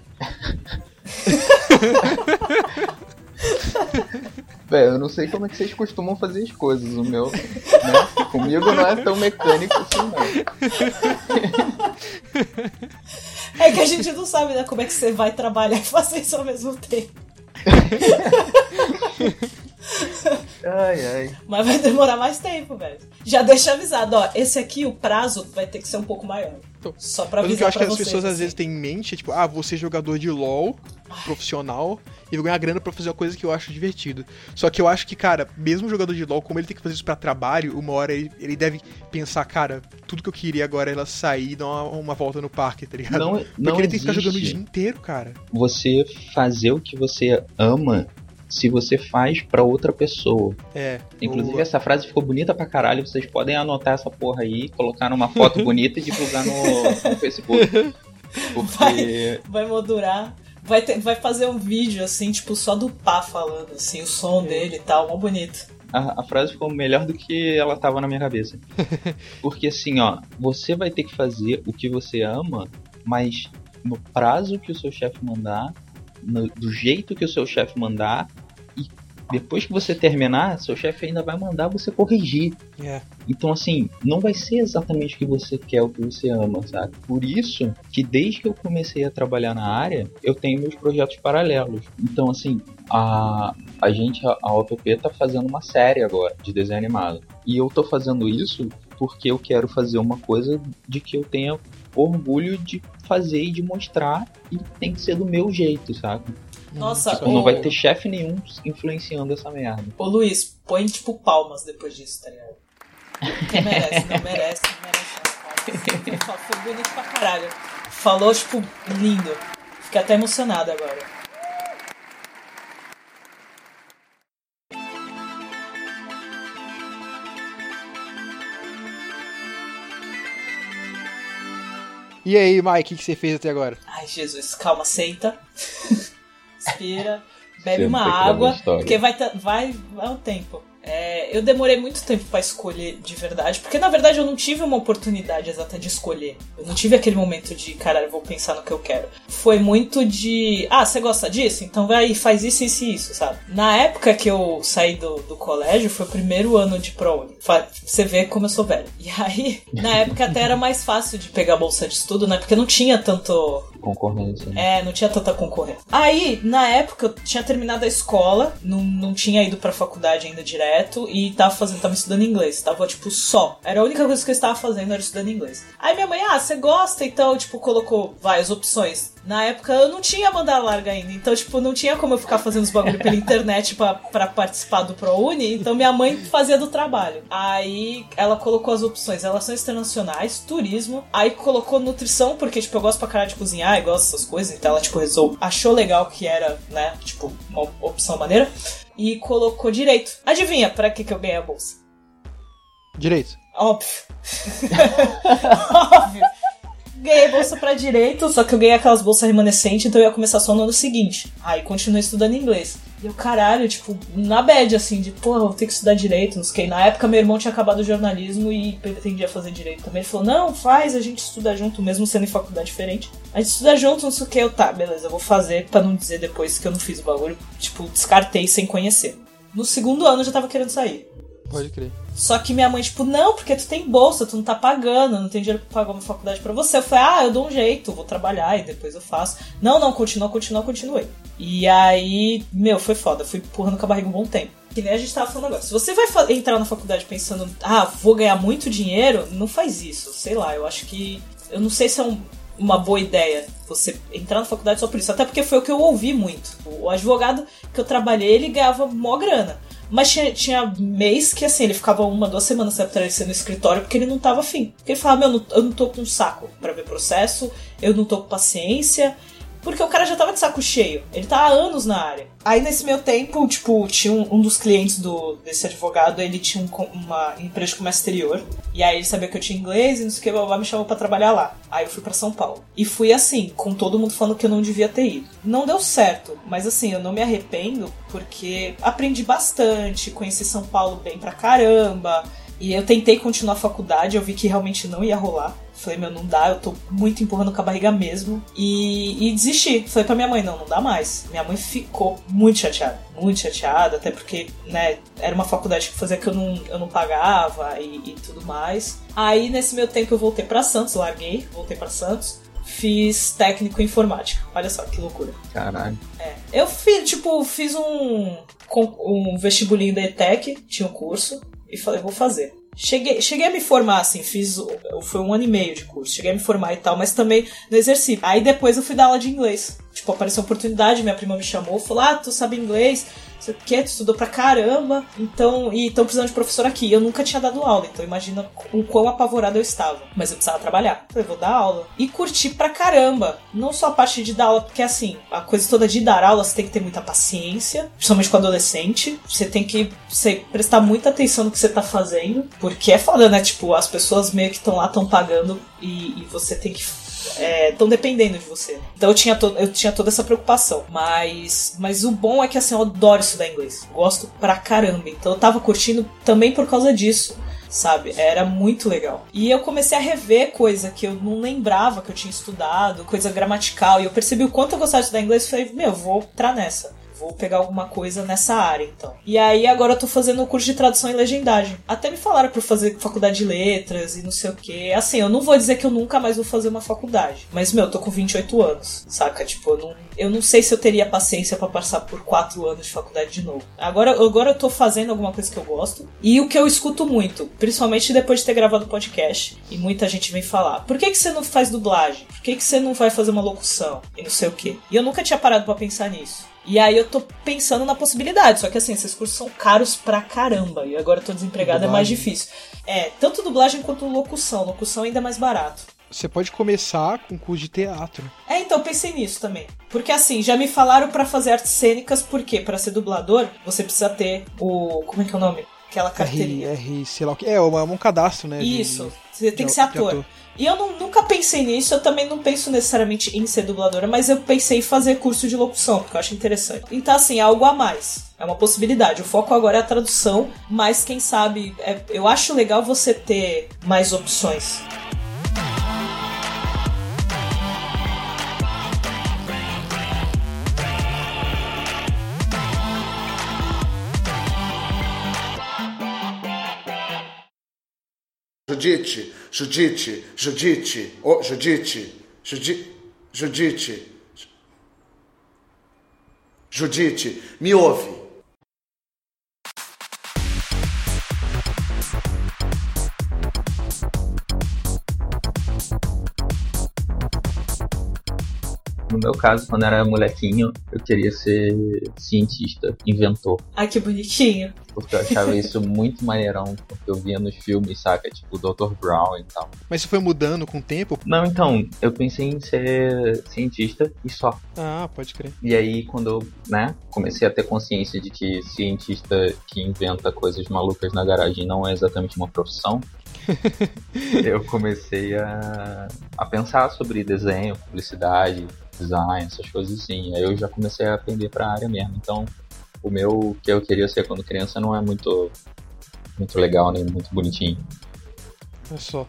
[SPEAKER 1] Velho, eu não sei como é que vocês costumam fazer as coisas. O meu, né? Comigo não é tão mecânico assim, não.
[SPEAKER 2] É que a gente não sabe, né, como é que você vai trabalhar e fazer isso ao mesmo tempo.
[SPEAKER 1] Ai, ai.
[SPEAKER 2] Mas vai demorar mais tempo, velho. Já deixa avisado, ó. Esse aqui, o prazo vai ter que ser um pouco maior.
[SPEAKER 3] Então,
[SPEAKER 2] Só pra
[SPEAKER 3] Mas o que eu
[SPEAKER 2] avisar
[SPEAKER 3] acho que as
[SPEAKER 2] vocês.
[SPEAKER 3] pessoas às
[SPEAKER 2] assim.
[SPEAKER 3] vezes têm em mente é tipo, ah, vou ser jogador de LOL profissional e vou ganhar grana pra fazer uma coisa que eu acho divertido. Só que eu acho que, cara, mesmo jogador de LOL, como ele tem que fazer isso pra trabalho, uma hora ele, ele deve pensar, cara, tudo que eu queria agora é ela sair e dar uma, uma volta no parque, tá ligado?
[SPEAKER 1] Não,
[SPEAKER 3] Porque
[SPEAKER 1] não
[SPEAKER 3] ele tem que ficar jogando o
[SPEAKER 1] existe
[SPEAKER 3] dia inteiro, cara.
[SPEAKER 1] você fazer o que você ama se você faz pra outra pessoa.
[SPEAKER 3] É.
[SPEAKER 1] Inclusive,
[SPEAKER 3] o-
[SPEAKER 1] essa frase ficou bonita pra caralho. Vocês podem anotar essa porra aí, colocar numa foto *laughs* bonita e divulgar no, no Facebook. *laughs* Porque.
[SPEAKER 2] Vai moldurar. Vai, ter- vai fazer um vídeo, assim, tipo, só do pá falando, assim, o som dele e tal, mó bonito.
[SPEAKER 1] A, a frase ficou melhor do que ela tava na minha cabeça. *laughs* Porque assim, ó, você vai ter que fazer o que você ama mas no prazo que o seu chefe mandar, no, do jeito que o seu chefe mandar, e depois que você terminar, seu chefe ainda vai mandar você corrigir.
[SPEAKER 3] É.
[SPEAKER 1] Então, assim, não vai ser exatamente o que você quer, o que você ama, sabe? Por isso que desde que eu comecei a trabalhar na área, eu tenho meus projetos paralelos. Então, assim, a, a gente, a, a OPP tá fazendo uma série agora de desenho animado. E eu tô fazendo isso porque eu quero fazer uma coisa de que eu tenha orgulho de fazer e de mostrar e tem que ser do meu jeito, sabe?
[SPEAKER 2] Nossa,
[SPEAKER 1] Tipo,
[SPEAKER 2] ô,
[SPEAKER 1] não vai ter chefe nenhum influenciando essa merda.
[SPEAKER 2] ô Luiz, põe tipo palmas depois disso, tá ligado? Porque merece, não merece, merece as palmas. Foi bonito pra caralho. Falou, tipo, lindo. Fiquei até emocionado agora.
[SPEAKER 3] E aí, Mike, o que, que você fez até agora?
[SPEAKER 2] Ai, Jesus, calma, senta. *laughs* Respira. *laughs* Bebe uma água, porque vai, vai, vai um tempo. É, eu demorei muito tempo pra escolher de verdade, porque na verdade eu não tive uma oportunidade exata de escolher. Eu não tive aquele momento de, caralho, vou pensar no que eu quero. Foi muito de, ah, você gosta disso? Então vai e faz isso, isso e isso, sabe? Na época que eu saí do, do colégio, foi o primeiro ano de ProUni. Você vê como eu sou velho. E aí, na época até era mais fácil de pegar bolsa de estudo, né? Porque não tinha tanto
[SPEAKER 1] Concorrência. né?
[SPEAKER 2] é, não tinha tanta concorrência. Aí, na época, eu tinha terminado a escola, não, não tinha ido pra faculdade ainda direto e tava fazendo, tava estudando inglês. Tava, tipo, só. Era a única coisa que eu estava fazendo, era estudando inglês. Aí minha mãe, ah, você gosta? Então, tipo, colocou várias opções. Na época eu não tinha banda larga ainda, então, tipo, não tinha como eu ficar fazendo os bagulho pela internet pra, pra participar do ProUni, então minha mãe fazia do trabalho. Aí ela colocou as opções Relações Internacionais, Turismo, aí colocou Nutrição, porque, tipo, eu gosto pra caralho de cozinhar e gosto dessas coisas, então ela, tipo, resolveu, achou legal que era, né, tipo, uma opção maneira, e colocou Direito. Adivinha pra que que eu ganhei a bolsa?
[SPEAKER 3] Direito.
[SPEAKER 2] Óbvio. *laughs* Óbvio. Ganhei bolsa pra direito, só que eu ganhei aquelas bolsas remanescentes, então eu ia começar só no ano seguinte. Aí continuei estudando inglês. E eu, caralho, tipo, na bad, assim, de, porra, vou ter que estudar direito, não sei. Na época, meu irmão tinha acabado o jornalismo e pretendia fazer direito também. Ele falou, não, faz, a gente estuda junto, mesmo sendo em faculdade diferente. A gente estuda junto, não sei o que. Eu, tá, beleza, eu vou fazer, pra não dizer depois que eu não fiz o bagulho. Tipo, descartei sem conhecer. No segundo ano eu já tava querendo sair.
[SPEAKER 3] Pode crer.
[SPEAKER 2] Só que minha mãe, tipo, não, porque tu tem bolsa, tu não tá pagando, não tem dinheiro pra pagar uma faculdade pra você. Eu falei, ah, eu dou um jeito, vou trabalhar e depois eu faço. Não, não, continua, continua, continuei. E aí, meu, foi foda, fui empurrando com a barriga um bom tempo. Que nem a gente tava falando agora. Se você vai entrar na faculdade pensando, ah, vou ganhar muito dinheiro, não faz isso. Sei lá, eu acho que. Eu não sei se é um- uma boa ideia você entrar na faculdade só por isso. Até porque foi o que eu ouvi muito. O advogado que eu trabalhei, ele ganhava mó grana. Mas tinha, tinha mês que, assim, ele ficava uma, duas semanas sem aparecer no escritório porque ele não tava afim. Porque ele falava, meu, eu não tô com saco pra ver processo, eu não tô com paciência. Porque o cara já tava de saco cheio. Ele tá há anos na área. Aí nesse meu tempo, tipo, tinha um, um dos clientes do, desse advogado, ele tinha um com- uma empresa de comércio exterior. E aí ele sabia que eu tinha inglês e não sei o que, blá, me chamou pra trabalhar lá. Aí eu fui pra São Paulo. E fui assim, com todo mundo falando que eu não devia ter ido. Não deu certo, mas assim, eu não me arrependo porque aprendi bastante, conheci São Paulo bem pra caramba. E eu tentei continuar a faculdade, eu vi que realmente não ia rolar. Falei, meu, não dá, eu tô muito empurrando com a barriga mesmo. E, e desisti. Falei pra minha mãe, não, não dá mais. Minha mãe ficou muito chateada, muito chateada, até porque, né, era uma faculdade que fazia que eu não, eu não pagava e, e tudo mais. Aí, nesse meu tempo, eu voltei pra Santos, larguei, voltei pra Santos. Fiz técnico em informática. Olha só que loucura.
[SPEAKER 1] Caralho.
[SPEAKER 2] É. Eu fiz, tipo, fiz um, um vestibulinho da ETEC, tinha um curso, e falei, vou fazer. Cheguei, cheguei a me formar, assim, fiz. Foi um ano e meio de curso. Cheguei a me formar e tal, mas também no exercício. Aí depois eu fui dar aula de inglês. Tipo, apareceu oportunidade, minha prima me chamou, falou: Ah, tu sabe inglês? Sei o que, tu estudou pra caramba, então, e estão precisando de professor aqui. Eu nunca tinha dado aula, então imagina o quão apavorado eu estava. Mas eu precisava trabalhar. Falei, vou dar aula. E curti pra caramba. Não só a parte de dar aula, porque assim, a coisa toda de dar aula, você tem que ter muita paciência, principalmente com adolescente. Você tem que você, prestar muita atenção no que você tá fazendo, porque é foda, né? Tipo, as pessoas meio que estão lá, estão pagando e, e você tem que estão dependendo de você. Então eu tinha, to eu tinha toda essa preocupação. Mas, mas o bom é que assim, eu adoro estudar inglês. Gosto pra caramba. Então eu tava curtindo também por causa disso. sabe? Era muito legal. E eu comecei a rever coisa que eu não lembrava que eu tinha estudado, coisa gramatical, e eu percebi o quanto eu gostava de estudar inglês e falei, meu, vou entrar nessa vou pegar alguma coisa nessa área, então. E aí agora eu tô fazendo o curso de tradução e legendagem. Até me falaram pra fazer faculdade de letras e não sei o que. Assim, eu não vou dizer que eu nunca mais vou fazer uma faculdade. Mas, meu, eu tô com 28 anos, saca? Tipo, eu não, eu não sei se eu teria paciência para passar por 4 anos de faculdade de novo. Agora, agora eu tô fazendo alguma coisa que eu gosto. E o que eu escuto muito, principalmente depois de ter gravado o podcast, e muita gente vem falar: por que, que você não faz dublagem? Por que, que você não vai fazer uma locução? E não sei o que. E eu nunca tinha parado para pensar nisso. E aí eu tô pensando na possibilidade, só que assim, esses cursos são caros pra caramba. E agora eu tô desempregado, é mais difícil. É, tanto dublagem quanto locução. Locução ainda é mais barato.
[SPEAKER 3] Você pode começar com curso de teatro.
[SPEAKER 2] É, então eu pensei nisso também. Porque assim, já me falaram para fazer artes cênicas, porque para ser dublador, você precisa ter o. Como é que é o nome? Aquela carteirinha.
[SPEAKER 3] R, R sei lá o que. É, é um cadastro, né?
[SPEAKER 2] Isso. De, você tem que ser ator. ator. E eu não, nunca pensei nisso, eu também não penso necessariamente em ser dubladora, mas eu pensei em fazer curso de locução, porque eu acho interessante. Então, assim, é algo a mais. É uma possibilidade. O foco agora é a tradução, mas quem sabe, é, eu acho legal você ter mais opções.
[SPEAKER 4] Judite, Judite, Judite, oh, Judite, Judite, Judite, Judite, me ouve.
[SPEAKER 1] No meu caso, quando era molequinho, eu queria ser cientista, inventor.
[SPEAKER 2] Ah, que bonitinho.
[SPEAKER 1] Porque eu achava *laughs* isso muito maneirão, porque eu via nos filmes, saca? Tipo, o Dr. Brown e tal.
[SPEAKER 3] Mas isso foi mudando com o tempo?
[SPEAKER 1] Não, então, eu pensei em ser cientista e só.
[SPEAKER 3] Ah, pode crer.
[SPEAKER 1] E aí, quando eu, né, comecei a ter consciência de que cientista que inventa coisas malucas na garagem não é exatamente uma profissão, *laughs* eu comecei a, a pensar sobre desenho, publicidade, design, essas coisas assim. Aí eu já comecei a aprender para a área mesmo. Então, o meu que eu queria ser quando criança não é muito muito legal nem muito bonitinho.
[SPEAKER 3] Olha só.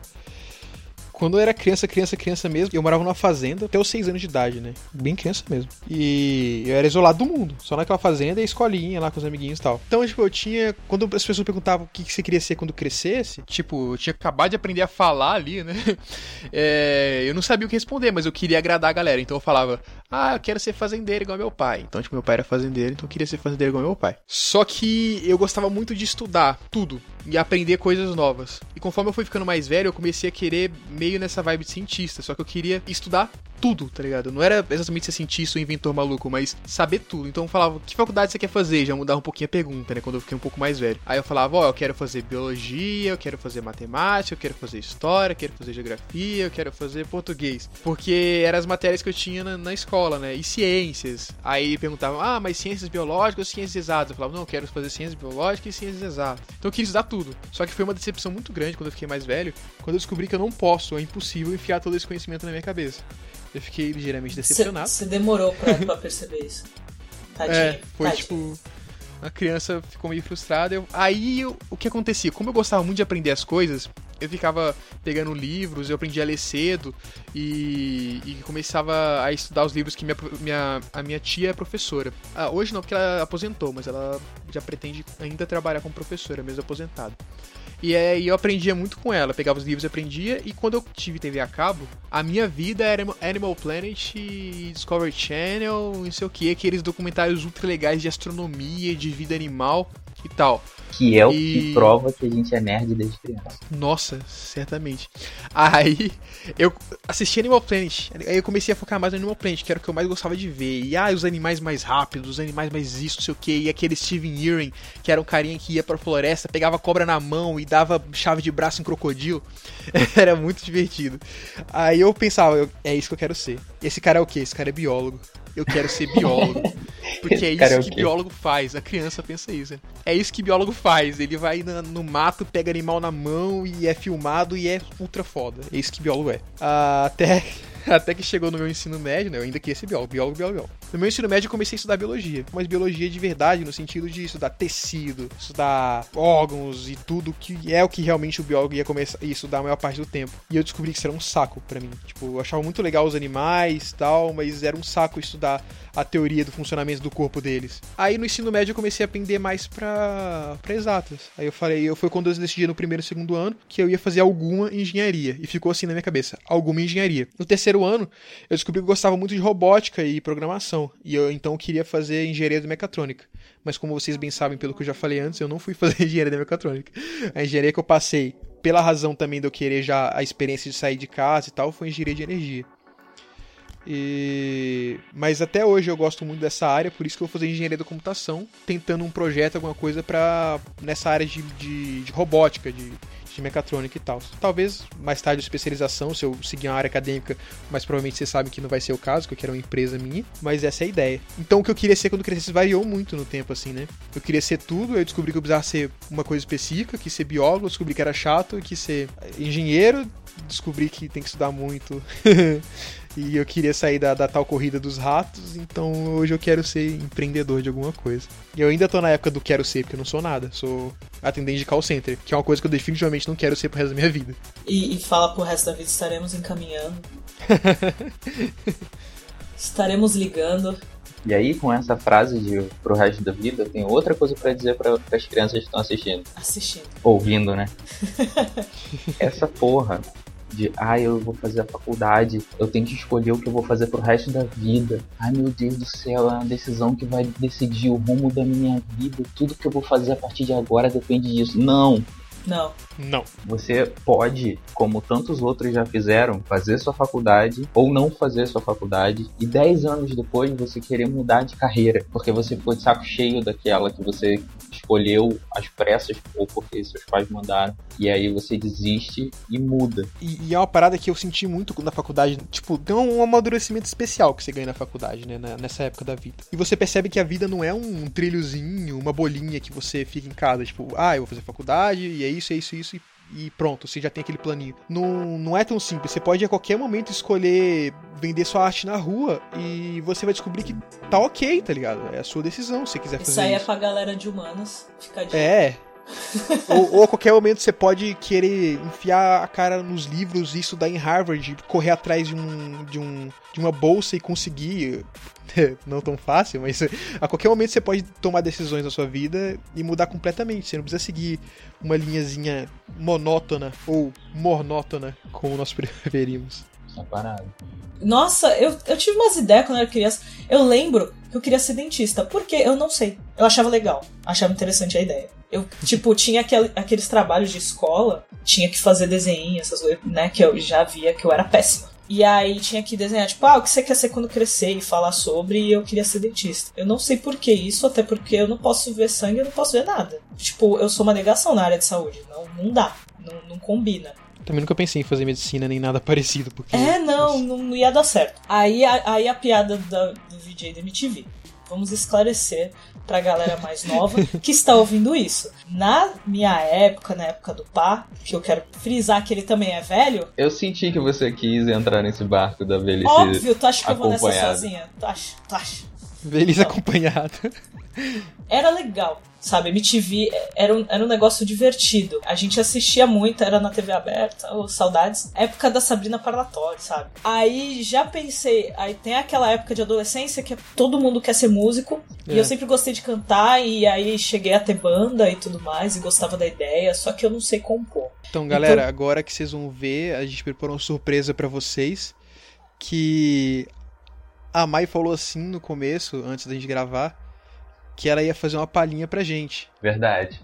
[SPEAKER 3] Quando eu era criança, criança, criança mesmo, eu morava numa fazenda até os 6 anos de idade, né? Bem criança mesmo. E eu era isolado do mundo. Só naquela fazenda e escolinha lá com os amiguinhos e tal. Então, tipo, eu tinha. Quando as pessoas perguntavam o que você queria ser quando crescesse, tipo, eu tinha acabado de aprender a falar ali, né? *laughs* É, eu não sabia o que responder, mas eu queria agradar a galera. Então eu falava, ah, eu quero ser fazendeiro igual meu pai. Então, tipo, meu pai era fazendeiro, então eu queria ser fazendeiro igual meu pai. Só que eu gostava muito de estudar tudo e aprender coisas novas. E conforme eu fui ficando mais velho, eu comecei a querer meio nessa vibe de cientista, só que eu queria estudar tudo, tá ligado? Não era exatamente ser cientista ou inventor maluco, mas saber tudo. Então eu falava, que faculdade você quer fazer? Já mudava um pouquinho a pergunta, né? Quando eu fiquei um pouco mais velho. Aí eu falava, ó, oh, eu quero fazer biologia, eu quero fazer matemática, eu quero fazer história, eu quero fazer geografia, eu quero fazer português. Porque eram as matérias que eu tinha na, na escola, né? E ciências. Aí perguntavam, ah, mas ciências biológicas ou ciências exatas? Eu falava, não, eu quero fazer ciências biológicas e ciências exatas. Então eu queria estudar tudo. Só que foi uma decepção muito grande quando eu fiquei mais velho, quando eu descobri que eu não posso, é impossível enfiar todo esse conhecimento na minha cabeça. Eu fiquei ligeiramente decepcionado.
[SPEAKER 2] Você demorou pra, pra perceber isso. *laughs* Tadinho.
[SPEAKER 3] É, foi tadinho. tipo. A criança ficou meio frustrada. Eu... Aí eu... o que acontecia? Como eu gostava muito de aprender as coisas, eu ficava pegando livros, eu aprendi a ler cedo e, e começava a estudar os livros que minha, minha, a minha tia é professora. Ah, hoje não, porque ela aposentou, mas ela já pretende ainda trabalhar como professora, mesmo aposentada. E aí eu aprendia muito com ela, pegava os livros e aprendia, e quando eu tive TV a cabo, a minha vida era Animal Planet, Discovery Channel, não sei o que, aqueles documentários ultra legais de astronomia, de vida animal e tal.
[SPEAKER 1] Que é o e... que prova que a gente é nerd desde criança.
[SPEAKER 3] Nossa, certamente. Aí eu assisti Animal Planet. Aí eu comecei a focar mais no Animal Planet, que era o que eu mais gostava de ver. E ah, os animais mais rápidos, os animais mais isso, não sei o que. E aquele Steven Yeun, que era um carinha que ia pra floresta, pegava cobra na mão e dava chave de braço em crocodilo. *laughs* era muito divertido. Aí eu pensava, é isso que eu quero ser. Esse cara é o quê? Esse cara é biólogo eu quero ser biólogo. *laughs* Porque é *laughs* isso que biólogo faz. A criança pensa isso. Né? É isso que biólogo faz. Ele vai no mato, pega animal na mão e é filmado e é ultra foda. É isso que biólogo é. Até, *laughs* até que chegou no meu ensino médio, né? Eu ainda queria ser biólogo, biólogo, biólogo. biólogo. No meu ensino médio eu comecei a estudar biologia, mas biologia de verdade, no sentido de estudar tecido, estudar órgãos e tudo que é o que realmente o biólogo ia começar a estudar a maior parte do tempo. E eu descobri que isso era um saco para mim. Tipo, eu achava muito legal os animais tal, mas era um saco estudar a teoria do funcionamento do corpo deles. Aí no ensino médio eu comecei a aprender mais pra, pra exatas. Aí eu falei, eu foi quando eu decidi no primeiro e segundo ano que eu ia fazer alguma engenharia. E ficou assim na minha cabeça, alguma engenharia. No terceiro ano, eu descobri que eu gostava muito de robótica e programação. E eu então queria fazer engenharia de mecatrônica. Mas como vocês bem sabem, pelo que eu já falei antes, eu não fui *laughs* fazer engenharia de mecatrônica. A engenharia que eu passei, pela razão também de eu querer já a experiência de sair de casa e tal, foi engenharia de energia. E... Mas até hoje eu gosto muito dessa área, por isso que eu vou fazer engenharia da computação, tentando um projeto, alguma coisa para nessa área de, de, de robótica, de, de mecatrônica e tal. Talvez mais tarde especialização, se eu seguir uma área acadêmica, mas provavelmente vocês sabem que não vai ser o caso, que eu quero uma empresa minha, mas essa é a ideia. Então o que eu queria ser quando crescesse variou muito no tempo, assim, né? Eu queria ser tudo, eu descobri que eu precisava ser uma coisa específica, que ser biólogo, descobri que era chato, que ser engenheiro, descobri que tem que estudar muito. *laughs* e eu queria sair da, da, tal corrida dos ratos, então hoje eu quero ser empreendedor de alguma coisa. E eu ainda tô na época do quero ser, porque eu não sou nada, sou atendente de call center, que é uma coisa que eu definitivamente não quero ser pro resto da minha vida.
[SPEAKER 2] E, e fala pro resto da vida, estaremos encaminhando. *laughs* estaremos ligando.
[SPEAKER 1] E aí, com essa frase de pro resto da vida, eu tenho outra coisa para dizer para as crianças que estão assistindo.
[SPEAKER 2] Assistindo.
[SPEAKER 1] Ouvindo, né? *laughs* essa porra de ah, eu vou fazer a faculdade, eu tenho que escolher o que eu vou fazer pro resto da vida. Ai meu Deus do céu, é uma decisão que vai decidir o rumo da minha vida. Tudo que eu vou fazer a partir de agora depende disso. Não,
[SPEAKER 2] não.
[SPEAKER 3] Não.
[SPEAKER 1] Você pode, como tantos outros já fizeram, fazer sua faculdade ou não fazer sua faculdade e 10 anos depois você querer mudar de carreira, porque você ficou de saco cheio daquela que você escolheu às pressas ou porque seus pais mandaram. E aí você desiste e muda.
[SPEAKER 3] E, e é uma parada que eu senti muito na faculdade. Tipo, tem um amadurecimento especial que você ganha na faculdade, né? nessa época da vida. E você percebe que a vida não é um trilhozinho, uma bolinha que você fica em casa, tipo, ah, eu vou fazer faculdade e é isso, é isso, é isso, e e pronto, você já tem aquele planinho. Não, não é tão simples. Você pode a qualquer momento escolher vender sua arte na rua e você vai descobrir que tá ok, tá ligado? É a sua decisão se você quiser fazer
[SPEAKER 2] isso. Aí
[SPEAKER 3] isso
[SPEAKER 2] é pra galera de humanas ficar de
[SPEAKER 3] É. *laughs* ou, ou, a qualquer momento você pode querer enfiar a cara nos livros e estudar em Harvard, correr atrás de, um, de, um, de uma bolsa e conseguir. *laughs* Não tão fácil, mas a qualquer momento você pode tomar decisões na sua vida e mudar completamente. Você não precisa seguir uma linhazinha monótona ou monótona, como nós *laughs* preferimos.
[SPEAKER 1] Tá parado.
[SPEAKER 2] Nossa, eu, eu tive umas ideias quando eu era criança. Eu lembro que eu queria ser dentista. Por quê? Eu não sei. Eu achava legal. Achava interessante a ideia. Eu, tipo, tinha aquel, aqueles trabalhos de escola, tinha que fazer desenho, essas coisas, né? Que eu já via que eu era péssima. E aí tinha que desenhar, tipo, ah, o que você quer ser quando crescer e falar sobre, e eu queria ser dentista. Eu não sei por que isso, até porque eu não posso ver sangue, eu não posso ver nada. Tipo, eu sou uma negação na área de saúde. Não, não dá. Não, não combina.
[SPEAKER 3] Também nunca pensei em fazer medicina nem nada *laughs* parecido, porque.
[SPEAKER 2] É, não, não, não ia dar certo. Aí, a, aí a piada da, do VJ da MTV. Vamos esclarecer pra galera mais nova que está ouvindo isso. Na minha época, na época do pá, que eu quero frisar que ele também é velho.
[SPEAKER 1] Eu senti que você quis entrar nesse barco da velhice.
[SPEAKER 2] Óbvio, tu acha que eu vou nessa sozinha? Tu acha? Tu acha?
[SPEAKER 3] Velhice acompanhada.
[SPEAKER 2] Era legal sabe? MTV era um, era um negócio divertido. A gente assistia muito, era na TV aberta, oh, saudades. Época da Sabrina Parlatório, sabe? Aí já pensei, aí tem aquela época de adolescência que todo mundo quer ser músico. É. E eu sempre gostei de cantar, e aí cheguei a ter banda e tudo mais, e gostava da ideia, só que eu não sei compor.
[SPEAKER 3] Então, galera, então... agora que vocês vão ver, a gente preparou uma surpresa para vocês. Que a Mai falou assim no começo, antes da gente gravar que ela ia fazer uma palhinha pra gente.
[SPEAKER 1] Verdade.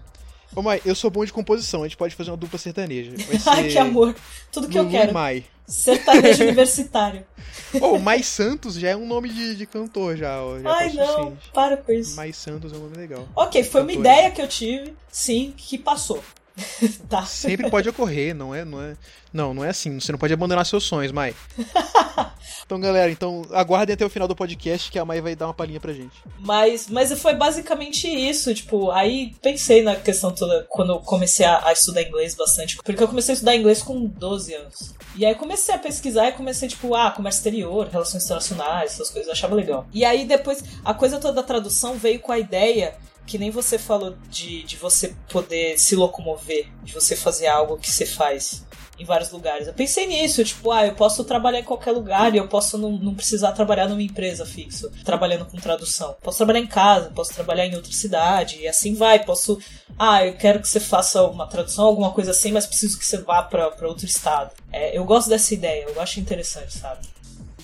[SPEAKER 3] Ô Mai, eu sou bom de composição, a gente pode fazer uma dupla sertaneja. *laughs*
[SPEAKER 2] Ai, que amor. Tudo que
[SPEAKER 3] Lulu
[SPEAKER 2] eu quero.
[SPEAKER 3] Mai.
[SPEAKER 2] Sertanejo universitário. *laughs*
[SPEAKER 3] Ô, oh, Mai Santos já é um nome de, de cantor, já. já
[SPEAKER 2] Ai, não, para com isso.
[SPEAKER 3] Mai Santos é um nome legal.
[SPEAKER 2] Ok, foi uma ideia que eu tive, sim, que passou. *laughs* tá.
[SPEAKER 3] Sempre pode ocorrer, não é, não é. Não, não é assim. Você não pode abandonar seus sonhos, Mai. *laughs* Então, galera, então aguardem até o final do podcast que a Mai vai dar uma palhinha pra gente.
[SPEAKER 2] Mas, mas foi basicamente isso, tipo, aí pensei na questão toda quando eu comecei a, a, estudar inglês bastante. Porque eu comecei a estudar inglês com 12 anos. E aí comecei a pesquisar e comecei, tipo, ah, comércio exterior, relações internacionais, essas coisas, eu achava legal. E aí depois, a coisa toda da tradução veio com a ideia que nem você falou de, de você poder se locomover, de você fazer algo que você faz em vários lugares. Eu pensei nisso, tipo, ah, eu posso trabalhar em qualquer lugar e eu posso não, não precisar trabalhar numa empresa fixa, trabalhando com tradução. Posso trabalhar em casa, posso trabalhar em outra cidade, e assim vai. Posso, ah, eu quero que você faça uma tradução, alguma coisa assim, mas preciso que você vá para outro estado. É, eu gosto dessa ideia, eu acho interessante, sabe?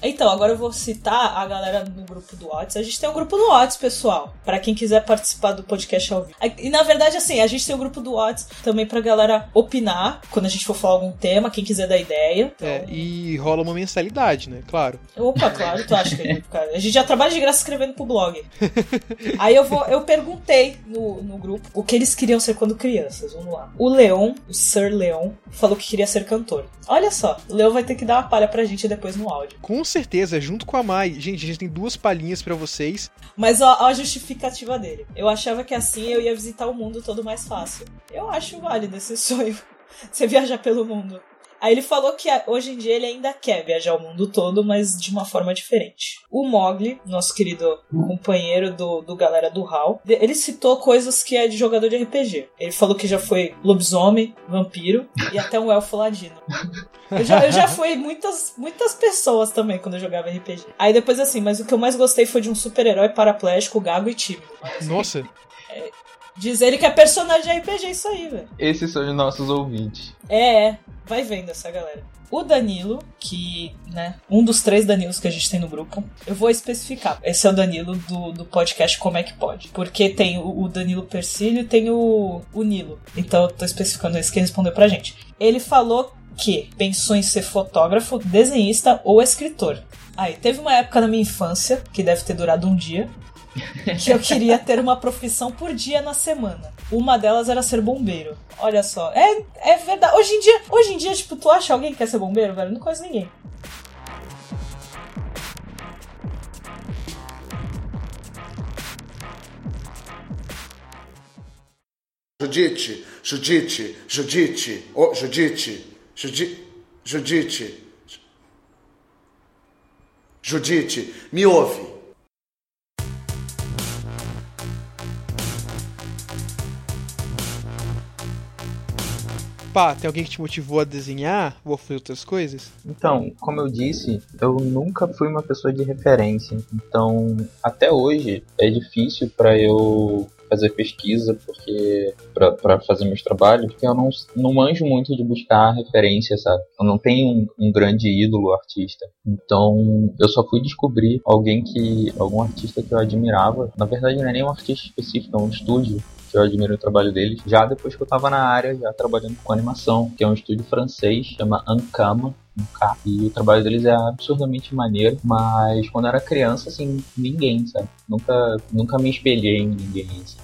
[SPEAKER 2] Então, agora eu vou citar a galera no grupo do WhatsApp. A gente tem um grupo do WhatsApp, pessoal, para quem quiser participar do podcast ao vivo. E na verdade, assim, a gente tem um grupo do WhatsApp também pra galera opinar quando a gente for falar algum tema, quem quiser dar ideia.
[SPEAKER 3] Então... É, e rola uma mensalidade, né? Claro.
[SPEAKER 2] Opa, claro, tu acha que é cara? A gente já trabalha de graça escrevendo pro blog. *laughs* Aí eu vou, eu perguntei no, no grupo o que eles queriam ser quando crianças. Vamos lá. O Leon, o Sir Leon, falou que queria ser cantor. Olha só, o Leon vai ter que dar uma palha pra gente depois no áudio.
[SPEAKER 3] Com certeza, junto com a Mai. Gente, a gente tem duas palhinhas para vocês.
[SPEAKER 2] Mas ó, a justificativa dele. Eu achava que assim eu ia visitar o mundo todo mais fácil. Eu acho válido esse sonho. *laughs* Você viajar pelo mundo. Aí ele falou que hoje em dia ele ainda quer viajar o mundo todo, mas de uma forma diferente. O Mogli, nosso querido companheiro do, do galera do HAL, ele citou coisas que é de jogador de RPG. Ele falou que já foi lobisomem, vampiro e até um elfo ladino. Eu já, eu já fui muitas, muitas pessoas também quando eu jogava RPG. Aí depois assim, mas o que eu mais gostei foi de um super-herói paraplégico, gago e tímido.
[SPEAKER 3] Nossa!
[SPEAKER 2] Diz ele que é personagem de RPG isso aí, velho.
[SPEAKER 1] Esses são os nossos ouvintes.
[SPEAKER 2] É, é vai vendo essa galera. O Danilo, que, né, um dos três Danilos que a gente tem no grupo, eu vou especificar. Esse é o Danilo do, do podcast Como é que Pode. Porque tem o, o Danilo Persílio e tem o, o Nilo. Então eu tô especificando esse que respondeu pra gente. Ele falou que pensou em ser fotógrafo, desenhista ou escritor. Aí, teve uma época na minha infância, que deve ter durado um dia, que eu queria ter uma profissão por dia na semana. Uma delas era ser bombeiro. Olha só, é, é verdade. Hoje em dia, hoje em dia, tipo, tu acha alguém que quer ser bombeiro, velho? Não conheço ninguém.
[SPEAKER 4] Judite, Judite, Judite, oh, Judite, Judite, Judite, Judite, me ouve.
[SPEAKER 3] Pá, tem alguém que te motivou a desenhar ou a fazer outras coisas?
[SPEAKER 1] Então, como eu disse, eu nunca fui uma pessoa de referência. Então, até hoje é difícil para eu fazer pesquisa porque para fazer meus trabalhos, porque eu não, não manjo muito de buscar referência, sabe? Eu não tenho um, um, grande ídolo artista. Então, eu só fui descobrir alguém que algum artista que eu admirava. Na verdade, não é nem um artista específico, é um estúdio eu admiro o trabalho deles, já depois que eu tava na área, já trabalhando com animação, que é um estúdio francês, chama Ankama, e o trabalho deles é absurdamente maneiro, mas quando eu era criança, assim, ninguém, sabe? Nunca, nunca me espelhei em ninguém, assim.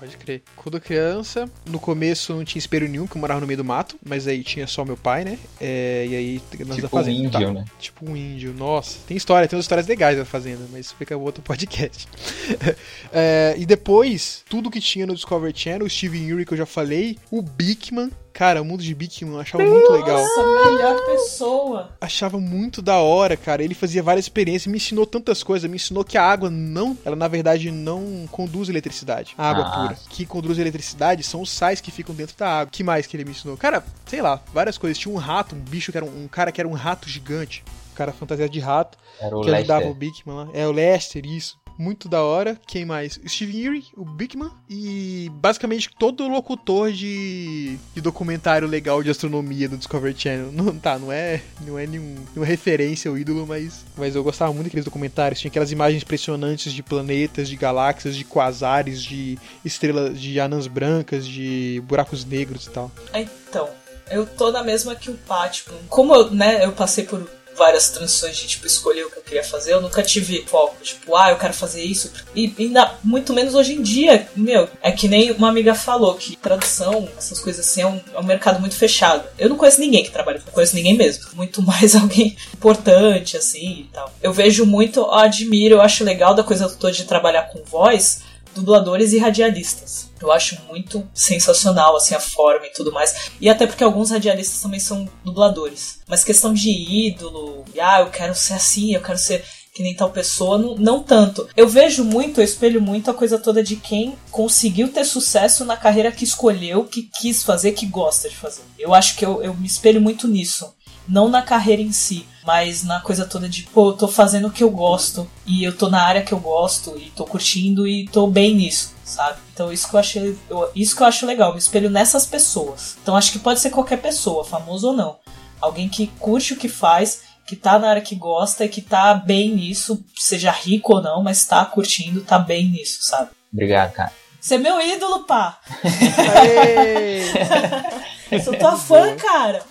[SPEAKER 3] Pode crer. Quando criança, no começo não tinha espelho nenhum, que eu morava no meio do mato, mas aí tinha só meu pai, né? É, e aí
[SPEAKER 1] nós tipo da fazenda. Um índio, tá. né?
[SPEAKER 3] Tipo um índio, nossa. Tem história, tem umas histórias legais da fazenda, mas isso fica outro podcast. *laughs* é, e depois, tudo que tinha no Discovery Channel, o Steven Uri que eu já falei, o Bigman, Cara, o mundo de Bikman eu achava muito legal.
[SPEAKER 2] Nossa, melhor pessoa.
[SPEAKER 3] Achava muito da hora, cara. Ele fazia várias experiências, me ensinou tantas coisas. Me ensinou que a água não, ela na verdade não conduz eletricidade. A água ah. pura. Que conduz eletricidade são os sais que ficam dentro da água. que mais que ele me ensinou? Cara, sei lá, várias coisas. Tinha um rato, um bicho que era um, um cara que era um rato gigante. Um cara fantasiado de rato.
[SPEAKER 1] Era o
[SPEAKER 3] que
[SPEAKER 1] Lester.
[SPEAKER 3] ajudava o Bigman lá. É o Lester, isso muito da hora. Quem mais? Steve Erie, o Bigman e basicamente todo locutor de, de documentário legal de astronomia do Discovery Channel. *laughs* Não, tá, não é, não é nenhum, nenhuma referência ao ídolo, mas, mas eu gostava muito daqueles documentários. Tinha aquelas imagens impressionantes de planetas, de galáxias, de quasares, de estrelas, de anãs brancas, de buracos negros e tal.
[SPEAKER 2] Então, eu tô na mesma que o Pátio. Como eu, né, eu passei por várias transições de tipo escolher o que eu queria fazer. Eu nunca tive foco, tipo, ah, eu quero fazer isso. E ainda muito menos hoje em dia, meu, é que nem uma amiga falou que tradução, essas coisas assim, é um, é um mercado muito fechado. Eu não conheço ninguém que trabalha, não conheço ninguém mesmo. *laughs* Muito mais alguém importante, assim e tal. Eu vejo muito, eu admiro, eu acho legal da coisa toda de trabalhar com voz, dubladores e radialistas. Eu acho muito sensacional, assim, a forma e tudo mais. E até porque alguns radialistas também são dubladores. Mas questão de ídolo, ah, eu quero ser assim, eu quero ser que nem tal pessoa, não, não tanto. Eu vejo muito, eu espelho muito a coisa toda de quem conseguiu ter sucesso na carreira que escolheu, que quis fazer, que gosta de fazer. Eu acho que eu, eu me espelho muito nisso. Não na carreira em si, mas na coisa toda de, pô, eu tô fazendo o que eu gosto, e eu tô na área que eu gosto, e tô curtindo, e tô bem nisso, sabe? Então isso que eu achei. Eu, isso que eu acho legal, me espelho nessas pessoas. Então acho que pode ser qualquer pessoa, famoso ou não. Alguém que curte o que faz que tá na área que gosta e que tá bem nisso, seja rico ou não, mas tá curtindo, tá bem nisso, sabe?
[SPEAKER 1] Obrigado, cara.
[SPEAKER 2] Você é meu ídolo, pá! *laughs* eu sou tua fã, cara!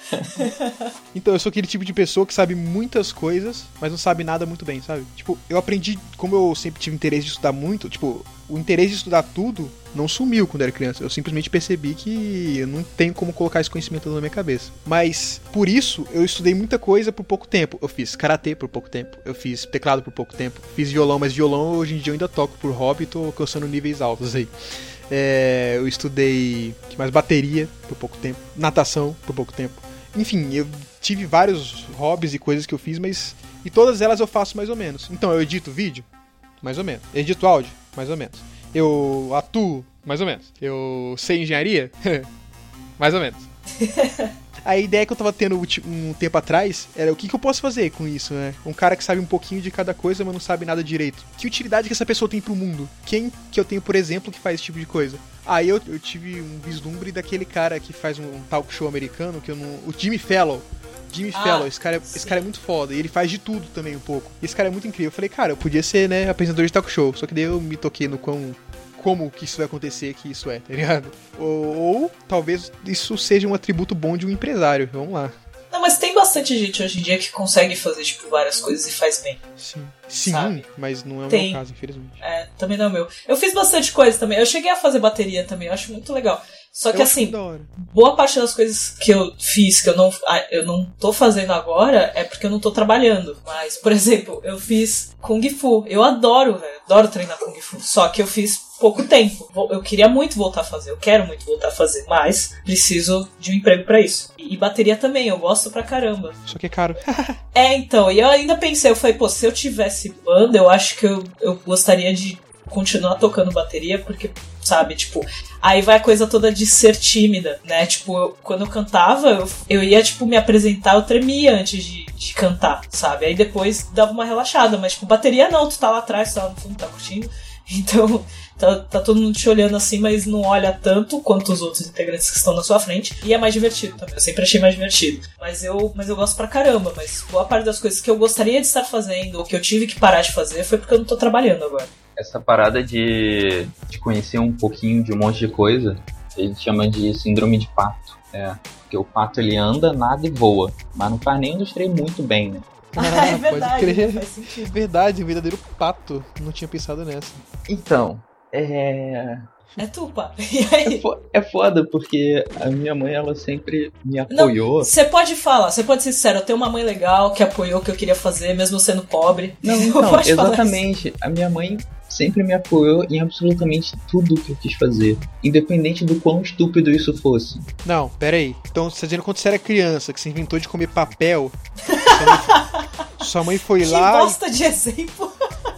[SPEAKER 2] *laughs*
[SPEAKER 3] então, eu sou aquele tipo de pessoa que sabe muitas coisas, mas não sabe nada muito bem, sabe? Tipo, eu aprendi, como eu sempre tive interesse de estudar muito, tipo, o interesse de estudar tudo não sumiu quando era criança. Eu simplesmente percebi que eu não tenho como colocar esse conhecimento na minha cabeça. Mas por isso eu estudei muita coisa por pouco tempo. Eu fiz karatê por pouco tempo, eu fiz teclado por pouco tempo, fiz violão, mas violão hoje em dia eu ainda toco por hobby e tô alcançando níveis altos aí. É, eu estudei mais bateria por pouco tempo, natação por pouco tempo. Enfim, eu tive vários hobbies e coisas que eu fiz, mas e todas elas eu faço mais ou menos. Então eu edito vídeo, mais ou menos. Edito áudio, mais ou menos. Eu atuo, mais ou menos. Eu sei engenharia, *laughs* mais ou menos. *laughs* A ideia que eu tava tendo um tempo atrás era o que, que, eu posso fazer com isso, né? Um cara que sabe um pouquinho de cada coisa, mas não sabe nada direito. Que utilidade que essa pessoa tem pro mundo? Quem que eu tenho, por exemplo, que faz esse tipo de coisa? Aí eu, eu tive um vislumbre daquele cara que faz um talk show americano, que eu não. O Jimmy Fallon. Jimmy ah, Fallon, esse cara, é, esse cara é muito foda. E ele faz de tudo também um pouco. E esse cara é muito incrível. Eu falei, cara, eu podia ser, né, apresentador de talk show. Só que daí eu me toquei no quão. Como que isso vai acontecer, que isso é, tá ligado? Ou, ou talvez isso seja um atributo bom de um empresário. Vamos lá.
[SPEAKER 2] Não, mas tem bastante gente hoje em dia que consegue fazer, tipo, várias coisas e faz bem.
[SPEAKER 3] Sim. Sim, sabe? mas não é o tem. meu caso, infelizmente.
[SPEAKER 2] É, também não é o meu. Eu fiz bastante coisa também. Eu cheguei a fazer bateria também, eu acho muito legal. Só que
[SPEAKER 3] eu
[SPEAKER 2] assim, boa parte das coisas que eu fiz, que eu não, ah, eu não tô fazendo agora, é porque eu não tô trabalhando. Mas, por *laughs* exemplo, eu fiz Kung Fu. Eu adoro, velho. Adoro treinar Kung Fu. Só que eu fiz pouco tempo. Eu queria muito voltar a fazer, eu quero muito voltar a fazer, mas preciso de um emprego para isso. E bateria também, eu gosto pra caramba.
[SPEAKER 3] Só que é caro. *laughs*
[SPEAKER 2] é, então, e eu ainda pensei, eu falei, pô, se eu tivesse banda, eu acho que eu, eu gostaria de continuar tocando bateria, porque, sabe, tipo, aí vai a coisa toda de ser tímida, né? Tipo, eu, quando eu cantava, eu, eu ia, tipo, me apresentar, eu tremia antes de, de cantar, sabe? Aí depois dava uma relaxada, mas, tipo, bateria não, tu tá lá atrás, tu tá lá no fundo, tá curtindo. Então, tá, tá todo mundo te olhando assim, mas não olha tanto quanto os outros integrantes que estão na sua frente. E é mais divertido também. Eu sempre achei mais divertido. Mas eu, mas eu gosto pra caramba. Mas boa parte das coisas que eu gostaria de estar fazendo, ou que eu tive que parar de fazer, foi porque eu não tô trabalhando agora
[SPEAKER 1] essa parada de, de conhecer um pouquinho de um monte de coisa, gente chama de síndrome de pato. É, porque o pato ele anda, nada e voa, mas não faz nem dos três muito bem, né? *laughs*
[SPEAKER 2] Ah, é verdade, pode crer. Faz *laughs* sentido.
[SPEAKER 3] Verdade, verdadeiro pato. Não tinha pensado nessa.
[SPEAKER 1] Então, é.
[SPEAKER 2] É tu, pá. *laughs*
[SPEAKER 1] É, é foda, porque a minha mãe, ela sempre me apoiou.
[SPEAKER 2] Você pode falar, você pode ser sincero, eu tenho uma mãe legal que apoiou o que eu queria fazer, mesmo sendo pobre.
[SPEAKER 1] Não, então, exatamente. A minha mãe sempre me apoiou em absolutamente tudo que eu quis fazer, independente do quão estúpido isso fosse.
[SPEAKER 3] Não, pera aí. Então você tá dizendo quando você era criança, que você inventou de comer papel, sua mãe foi
[SPEAKER 2] que
[SPEAKER 3] lá.
[SPEAKER 2] Que bosta e... de exemplo!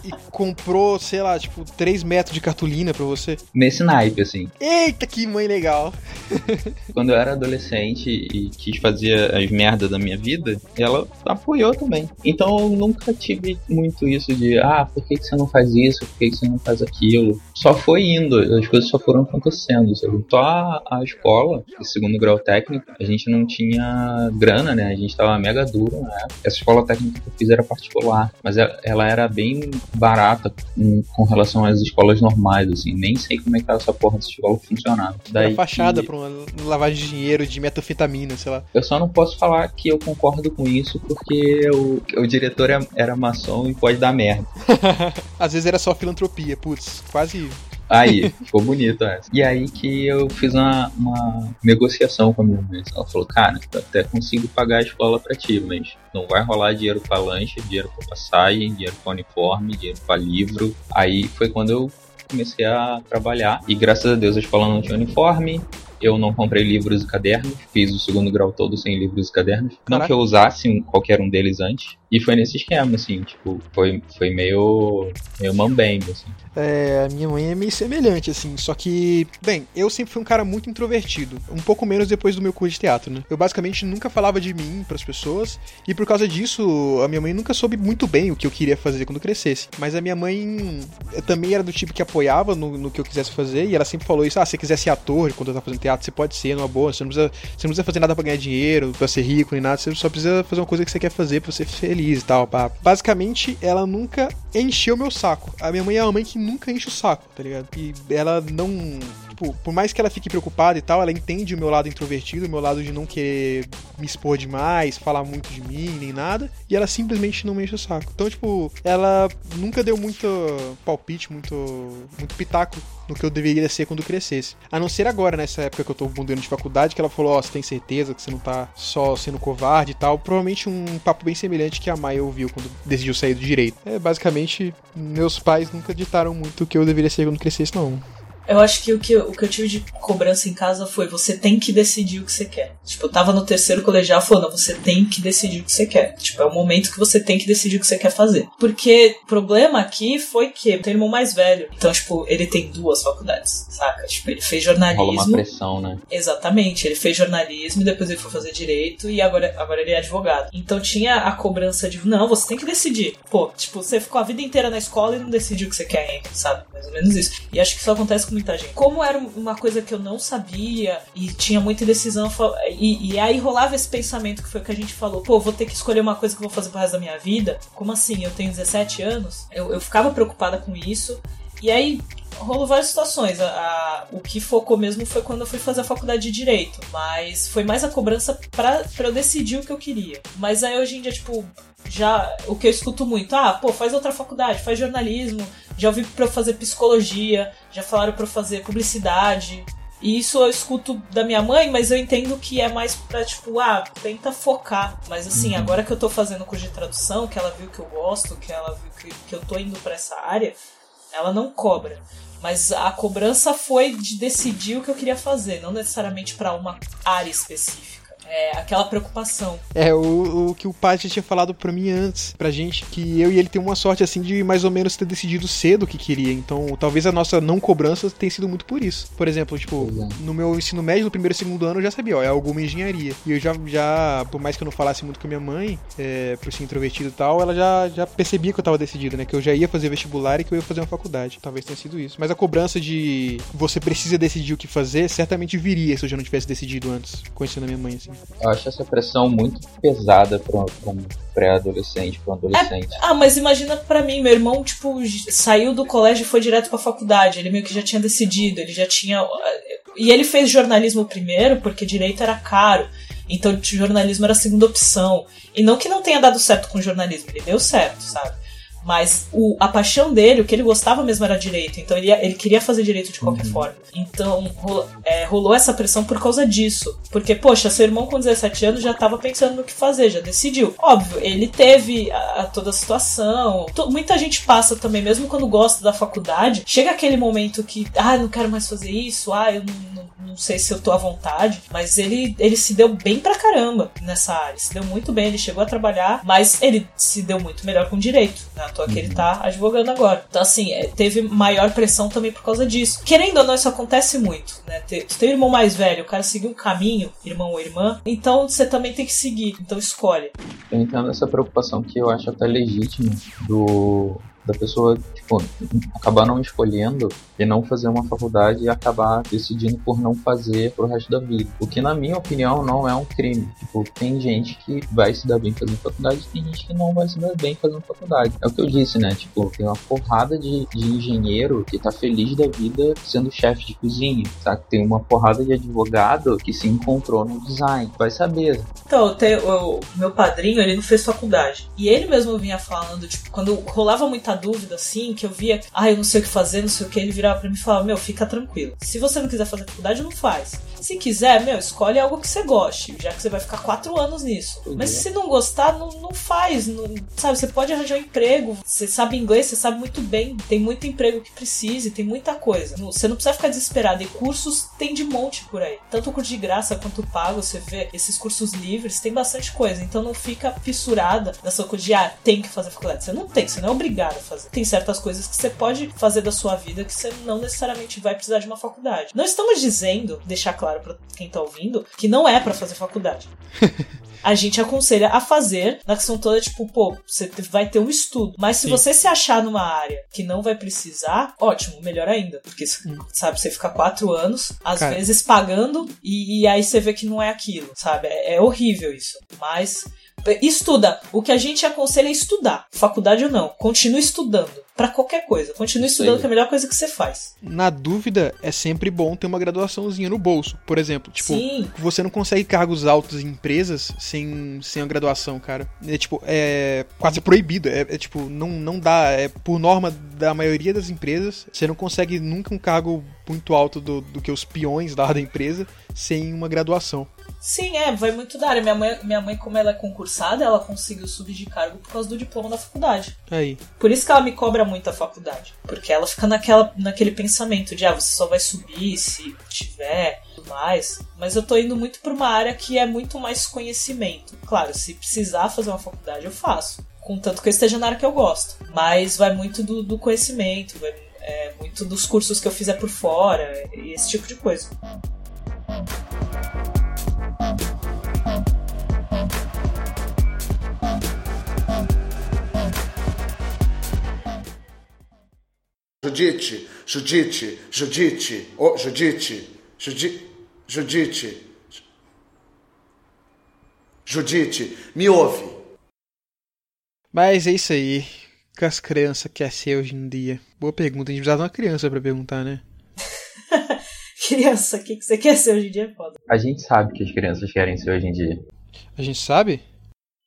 [SPEAKER 3] e comprou, sei lá, tipo, 3 metros de cartolina pra você?
[SPEAKER 1] Nesse naipe, assim.
[SPEAKER 3] Eita, que mãe legal! *laughs*
[SPEAKER 1] Quando eu era adolescente e quis fazer as merdas da minha vida, ela apoiou também. Então eu nunca tive muito isso de, ah, por que, que você não faz isso? Por que, que você não faz aquilo? Só foi indo, as coisas só foram acontecendo. Sabe? Só a, a escola, segundo grau técnico, a gente não tinha grana, né? A gente tava mega duro, né? Essa escola técnica que eu fiz era particular, mas ela, ela era bem barata chata com, com relação às escolas normais, assim. Nem sei como é que essa porra dessa escola funcionava.
[SPEAKER 3] Daí
[SPEAKER 1] Daí
[SPEAKER 3] fachada
[SPEAKER 1] que-
[SPEAKER 3] pra uma lavagem de dinheiro, de metafetamina, sei lá.
[SPEAKER 1] Eu só não posso falar que eu concordo com isso porque o, o diretor é- era maçom e pode dar merda. *laughs*
[SPEAKER 3] Às vezes era só filantropia, putz, quase.
[SPEAKER 1] Aí, ficou bonito essa. E aí que eu fiz uma, uma negociação com a minha mãe. Ela falou, cara, até consigo pagar a escola pra ti, mas não vai rolar dinheiro pra lanche, dinheiro pra passagem, dinheiro pra uniforme, dinheiro pra livro. Aí foi quando eu comecei a trabalhar. E graças a Deus a escola não tinha uniforme. Eu não comprei livros e cadernos. Fiz o segundo grau todo sem livros e cadernos. Não
[SPEAKER 3] Caraca.
[SPEAKER 1] que eu usasse qualquer um deles antes. E foi nesse esquema, assim, tipo, foi, foi meio, meio mambembe, assim.
[SPEAKER 3] É, a minha mãe é meio semelhante, assim. Só que, bem, eu sempre fui um cara muito introvertido. Um pouco menos depois do meu curso de teatro, né? Eu basicamente nunca falava de mim pras pessoas. E por causa disso, a minha mãe nunca soube muito bem o que eu queria fazer quando crescesse. Mas a minha mãe eh, também era do tipo que apoiava no, no que eu quisesse fazer. E ela sempre falou isso: ah, se você quiser ser ator quando eu tava fazendo teatro, você pode ser, numa boa. Você não precisa, você não precisa fazer nada pra ganhar dinheiro, pra ser rico, nem nada. Você só precisa fazer uma coisa que você quer fazer pra ser feliz e tal. pá. Basicamente, ela nunca encheu meu saco. A minha mãe é uma mãe que nunca enche o saco, tá ligado? E ela não. Tipo, por mais que ela fique preocupada e tal, ela entende o meu lado introvertido, o meu lado de não querer me expor demais, falar muito de mim, nem nada. E ela simplesmente não me enche o saco. Então, tipo, ela nunca deu muito palpite, muito, muito pitaco no que eu deveria ser quando crescesse. A não ser agora, nessa época que eu tô mudando de faculdade, que ela falou, ó, você tem certeza que você não tá só sendo covarde e tal. Provavelmente um papo bem semelhante que a Maia ouviu quando decidiu sair do direito. É, basicamente, meus pais nunca ditaram muito o que eu deveria ser quando crescesse, não.
[SPEAKER 2] Eu acho que o, que o que eu tive de cobrança em casa foi você tem que decidir o que você quer. Tipo, eu tava no terceiro colegial falando, "Não, você tem que decidir o que você quer. Tipo, é o momento que você tem que decidir o que você quer fazer. Porque o problema aqui foi que eu tenho irmão mais velho. Então, tipo, ele tem duas faculdades, saca? Tipo, ele fez
[SPEAKER 1] Rola uma
[SPEAKER 2] jornalismo.
[SPEAKER 1] pressão, né?
[SPEAKER 2] Exatamente, ele fez jornalismo, depois ele foi fazer direito e agora, agora ele é advogado. Então tinha a cobrança de, não, você tem que decidir. Pô, tipo, você ficou a vida inteira na escola e não decidiu o que você quer ainda, sabe? Mais ou menos isso. E acho que isso acontece com muita gente. Como era uma coisa que eu não sabia e tinha muita indecisão, e, e aí rolava esse pensamento que foi o que a gente falou, pô, vou ter que escolher uma coisa que eu vou fazer pro resto da minha vida. Como assim? Eu tenho 17 anos, eu, eu ficava preocupada com isso. E aí rolou várias situações. A- a- o que focou mesmo foi quando eu fui fazer a faculdade de Direito. Mas foi mais a cobrança pra, pra eu decidir o que eu queria. Mas aí hoje em dia, tipo, já o que eu escuto muito, ah, pô, faz outra faculdade, faz jornalismo, já ouvi pra eu fazer psicologia, já falaram pra eu fazer publicidade. E isso eu escuto da minha mãe, mas eu entendo que é mais pra, tipo, ah, tenta focar. Mas assim,
[SPEAKER 1] Uhum.
[SPEAKER 2] agora que eu tô fazendo curso de tradução, que ela viu que eu gosto, que ela viu que, que eu tô indo pra essa área, ela não cobra. Mas a cobrança foi de decidir o que eu queria fazer, não necessariamente pra uma área específica. É aquela preocupação.
[SPEAKER 3] É, o, o que o pai já tinha falado pra mim antes, pra gente, que eu e ele tem uma sorte assim de mais ou menos ter decidido cedo o que queria. Então, talvez a nossa não cobrança tenha sido muito por isso. Por exemplo, tipo,
[SPEAKER 1] é.
[SPEAKER 3] no meu ensino médio, no primeiro e segundo ano, eu já sabia, ó, é alguma engenharia. E eu já, já por mais que eu não falasse muito com a minha mãe, é, por ser introvertido e tal, ela já, já percebia que eu tava decidido, né? Que eu já ia fazer vestibular e que eu ia fazer uma faculdade. Talvez tenha sido isso. Mas a cobrança de você precisa decidir o que fazer, certamente viria se eu já não tivesse decidido antes, conhecendo a minha mãe, assim.
[SPEAKER 1] Eu acho essa pressão muito pesada pra um pré-adolescente, pra um adolescente.
[SPEAKER 2] Ah, mas imagina pra mim, meu irmão, tipo, saiu do colégio e foi direto pra faculdade. Ele meio que já tinha decidido, ele já tinha. E ele fez jornalismo primeiro, porque direito era caro. Então jornalismo era a segunda opção. E não que não tenha dado certo com jornalismo, ele deu certo, sabe? Mas o, a paixão dele, o que ele gostava mesmo era direito. Então ele, ele queria fazer direito de qualquer forma. Então é, rolou essa pressão por causa disso. Porque, poxa, seu irmão com 17 anos já tava pensando no que fazer, já decidiu. Óbvio, ele teve a, a toda a situação. To- muita gente passa também, mesmo quando gosta da faculdade, chega aquele momento que, ah, não quero mais fazer isso, ah, eu não, não- não sei se eu tô à vontade. Mas ele, ele se deu bem pra caramba nessa área. Se deu muito bem, ele chegou a trabalhar, mas ele se deu muito melhor com direito. Né? Toa que ele tá advogando agora. Então, assim, é, teve maior pressão também por causa disso. Querendo ou não, isso acontece muito, né? Tu tem um irmão mais velho, o cara seguiu um caminho, irmão ou irmã, então você também tem que seguir. Então escolhe.
[SPEAKER 1] Eu entendo essa preocupação que eu acho até legítima do, da pessoa, tipo, acabar não escolhendo e não fazer uma faculdade e acabar decidindo por não fazer pro resto da vida. O que, na minha opinião, não é um crime. Tipo, tem gente que vai se dar bem fazendo faculdade e tem gente que não vai se dar bem fazendo faculdade. É o que eu disse, né? Tipo, tem uma porrada de, de engenheiro que tá feliz da vida sendo chefe de cozinha, sabe? Tem uma porrada de advogado que se encontrou no design. Vai saber.
[SPEAKER 2] Então, o meu padrinho, ele não fez faculdade. E ele mesmo vinha falando, tipo, quando rolava muita dúvida, assim, que eu via, ah, eu não sei o que fazer, não sei o que, ele virava pra mim e falava, meu, fica tranquilo. Se você não quiser fazer faculdade, não faz. Se quiser, meu, escolhe algo que você goste, já que você vai ficar quatro anos nisso. Mas se não gostar, não, não faz. Não, sabe, você pode arranjar um emprego. Você sabe inglês, você sabe muito bem. Tem muito emprego que precise, tem muita coisa. Você não precisa ficar desesperado. E cursos tem de monte por aí. Tanto o curso de graça quanto pago, você vê esses cursos livres, tem bastante coisa. Então não fica fissurada nessa coisa de, ah, tem que fazer faculdade. Você não tem, você não é obrigado fazer. Tem certas coisas que você pode fazer da sua vida que você não necessariamente vai precisar de uma faculdade. Não estamos dizendo, deixar claro para quem tá ouvindo, que não é para fazer faculdade. *laughs* a gente aconselha a fazer na questão toda, tipo, pô, você vai ter um estudo. Mas se Sim. você se achar numa área que não vai precisar, ótimo, melhor ainda. Porque, hum. sabe, você fica quatro anos, às Cara. vezes pagando, e, e, aí você vê que não é aquilo, sabe? É, é horrível isso. Mas Estuda. O que a gente aconselha é estudar. Faculdade ou não. Continue estudando. para qualquer coisa. Continue estudando, que é a melhor coisa que você faz.
[SPEAKER 3] Na dúvida, é sempre bom ter uma graduaçãozinha no bolso. Por exemplo, tipo, Sim. você não consegue cargos altos em empresas sem, sem a graduação, cara. É tipo, é quase proibido. É, é tipo, não, não dá. É por norma da maioria das empresas, você não consegue nunca um cargo muito alto do, do que os peões lá da empresa sem uma graduação.
[SPEAKER 2] Sim, é, vai muito da área. Minha mãe, minha mãe, como ela é concursada, ela conseguiu subir de cargo por causa do diploma da faculdade.
[SPEAKER 3] Aí.
[SPEAKER 2] Por isso que ela me cobra muito a faculdade. Porque ela fica naquela, naquele pensamento de, ah, você só vai subir se tiver tudo mais. Mas eu tô indo muito pra uma área que é muito mais conhecimento. Claro, se precisar fazer uma faculdade, eu faço. Contanto que eu esteja na área que eu gosto. Mas vai muito do, do conhecimento, vai é, muito dos cursos que eu fizer por fora e esse tipo de coisa.
[SPEAKER 4] Judite, Judite, Judite, oh, Judite, Judite, Judite, Judite, me ouve.
[SPEAKER 3] Mas é isso aí. O que as crianças querem ser hoje em dia? Boa pergunta. A gente precisa de uma criança para perguntar, né?
[SPEAKER 2] Criança, o que, que você quer ser hoje em dia é foda.
[SPEAKER 1] A gente sabe que as crianças querem ser hoje em dia.
[SPEAKER 3] A gente sabe?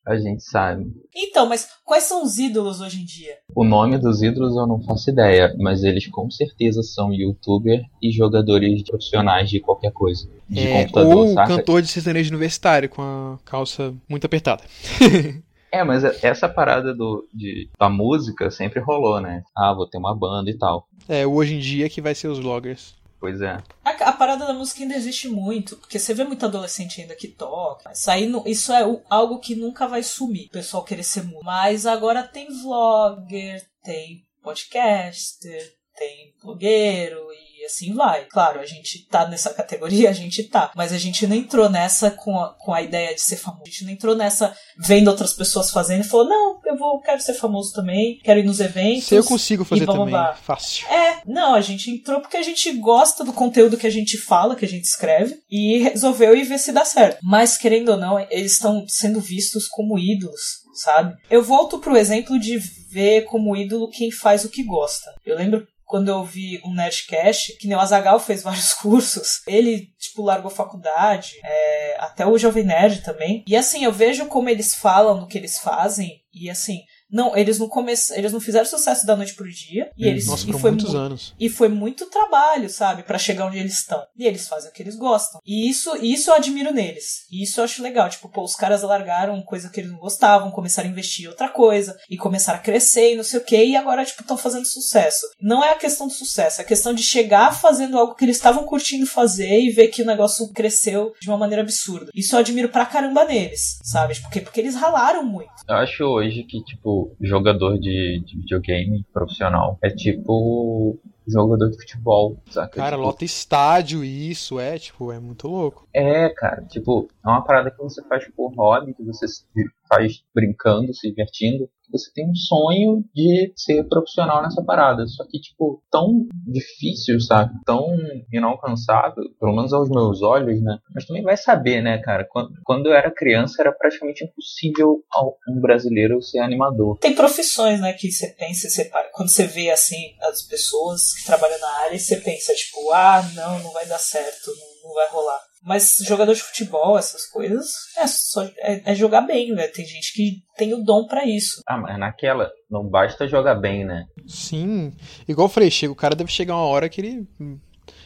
[SPEAKER 1] A gente sabe.
[SPEAKER 2] Então, mas quais são os ídolos hoje em dia?
[SPEAKER 1] O nome dos ídolos eu não faço ideia, mas eles com certeza são youtuber e jogadores profissionais de qualquer coisa. De
[SPEAKER 3] é, computador, ou saca? cantor de sertanejo universitário com a calça muito apertada. *laughs*
[SPEAKER 1] É, mas essa parada do, de, da música sempre rolou, né? Ah, vou ter uma banda e tal.
[SPEAKER 3] É, hoje em dia que vai ser os vloggers.
[SPEAKER 1] Pois é.
[SPEAKER 2] A, a, parada da música ainda existe muito, porque você vê muito adolescente ainda que toca. Isso, aí, isso é algo que nunca vai sumir, o pessoal querer ser músico. Mas agora tem vlogger, tem podcaster, tem blogueiro e assim vai. Claro, a gente tá nessa categoria, a gente tá. Mas a gente não entrou nessa com a, com a ideia de ser famoso. A gente não entrou nessa vendo outras pessoas fazendo e falou: não, eu vou, quero ser famoso também, quero ir nos eventos.
[SPEAKER 3] Se eu consigo fazer também, lá. fácil.
[SPEAKER 2] É, não, a gente entrou porque a gente gosta do conteúdo que a gente fala, que a gente escreve, e resolveu ir ver se dá certo. Mas, querendo ou não, eles estão sendo vistos como ídolos sabe? Eu volto pro exemplo de ver como ídolo quem faz o que gosta. Eu lembro quando eu vi um Nerdcast, que nem o Azagal fez *laughs* vários cursos, ele, tipo, largou faculdade, é, até o Jovem Nerd também. E assim, eu vejo como eles falam no que eles fazem, e assim, não, eles não começaram, eles não fizeram sucesso da noite pro dia. E hum, eles
[SPEAKER 3] Nossa,
[SPEAKER 2] e
[SPEAKER 3] foi muitos anos.
[SPEAKER 2] E foi muito trabalho, sabe, para chegar onde eles estão. E eles fazem o que eles gostam. E isso, isso eu admiro neles. E isso eu acho legal, tipo, pô, os caras largaram coisa que eles não gostavam, começaram a investir em outra coisa e começaram a crescer e não sei o quê, e agora tipo estão fazendo sucesso. Não é a questão do sucesso, é a questão de chegar fazendo algo que eles estavam curtindo fazer e ver que o negócio cresceu de uma maneira absurda. Isso eu admiro pra caramba neles, sabe? Porque porque eles ralaram muito.
[SPEAKER 1] Eu acho hoje que tipo jogador de, de videogame profissional. É tipo jogador de futebol, saca?
[SPEAKER 3] Cara,
[SPEAKER 1] Tipo,
[SPEAKER 3] lota estádio e isso, é, tipo, é muito louco.
[SPEAKER 1] É, cara, tipo, é uma parada que você faz por hobby, que você se- faz brincando, se divertindo. que Você tem um sonho de ser profissional nessa parada. Só que, tipo, tão difícil, sabe? Tão inalcançável, pelo menos aos meus olhos, né? Mas também vai saber, né, cara? Quando, quando eu era criança, era praticamente impossível um brasileiro ser animador.
[SPEAKER 2] Tem profissões, né, que você pensa, você, para- quando você vê, assim, as pessoas que trabalham na área, você pensa, tipo, ah, não, não vai dar certo, não, não vai rolar. Mas jogador de futebol, essas coisas, é, só, é, é jogar bem, né? Tem gente que tem o dom pra isso.
[SPEAKER 1] Ah, mas naquela, não basta jogar bem, né?
[SPEAKER 3] Sim. Igual eu falei, chega, o cara deve chegar uma hora que ele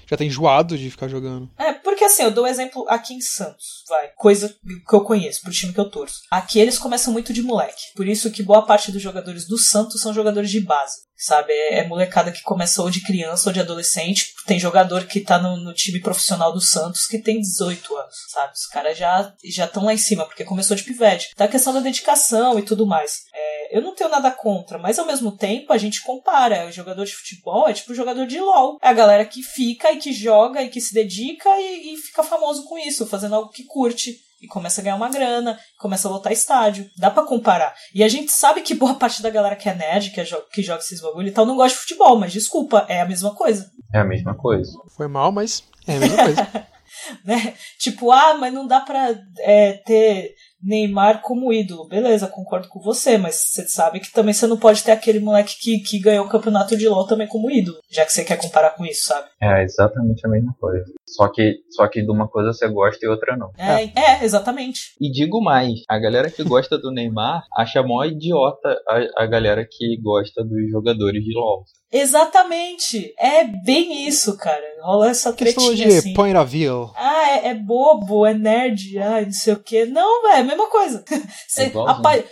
[SPEAKER 3] já tá enjoado de ficar jogando.
[SPEAKER 2] É, porque assim, eu dou um exemplo aqui em Santos, vai. Coisa que eu conheço, pro time que eu torço. Aqui eles começam muito de moleque. Por isso que boa parte dos jogadores do Santos são jogadores de base. Sabe? É, é molecada que começa ou de criança ou de adolescente. Tem jogador que tá no, no time profissional do Santos que tem 18 anos, sabe? Os caras já já estão lá em cima, porque começou de pivete. Tá a questão da dedicação e tudo mais. É, eu não tenho nada contra, mas ao mesmo tempo a gente compara. O jogador de futebol é tipo o jogador de LOL. É a galera que fica e que joga e que se dedica e, e fica famoso com isso, fazendo algo que curte. E começa a ganhar uma grana, começa a lotar estádio. Dá pra comparar. E a gente sabe que boa parte da galera que é nerd, que, é jo- que joga esses bagulho e tal, não gosta de futebol, mas desculpa, é a mesma coisa.
[SPEAKER 1] É a mesma coisa.
[SPEAKER 3] Foi mal, mas é a mesma coisa. *laughs*
[SPEAKER 2] né? Tipo, ah, mas não dá pra é, ter Neymar como ídolo. Beleza, concordo com você, mas você sabe que também você não pode ter aquele moleque que, que ganhou o campeonato de LoL também como ídolo, já que você quer comparar com isso, sabe?
[SPEAKER 1] É exatamente a mesma coisa. Só que, só que de uma coisa você gosta e outra não.
[SPEAKER 2] É, é exatamente.
[SPEAKER 1] E digo mais, a galera que gosta do Neymar acha mó idiota a, a galera que gosta dos jogadores de LoL.
[SPEAKER 2] Exatamente. É bem isso, cara. Rola essa tretinha
[SPEAKER 3] de
[SPEAKER 2] assim.
[SPEAKER 3] point of view.
[SPEAKER 2] Ah, é, é bobo, é nerd, ah, não sei o que. Não, velho, é a mesma coisa. *laughs* Cê-
[SPEAKER 1] igualzinho.
[SPEAKER 2] a pa-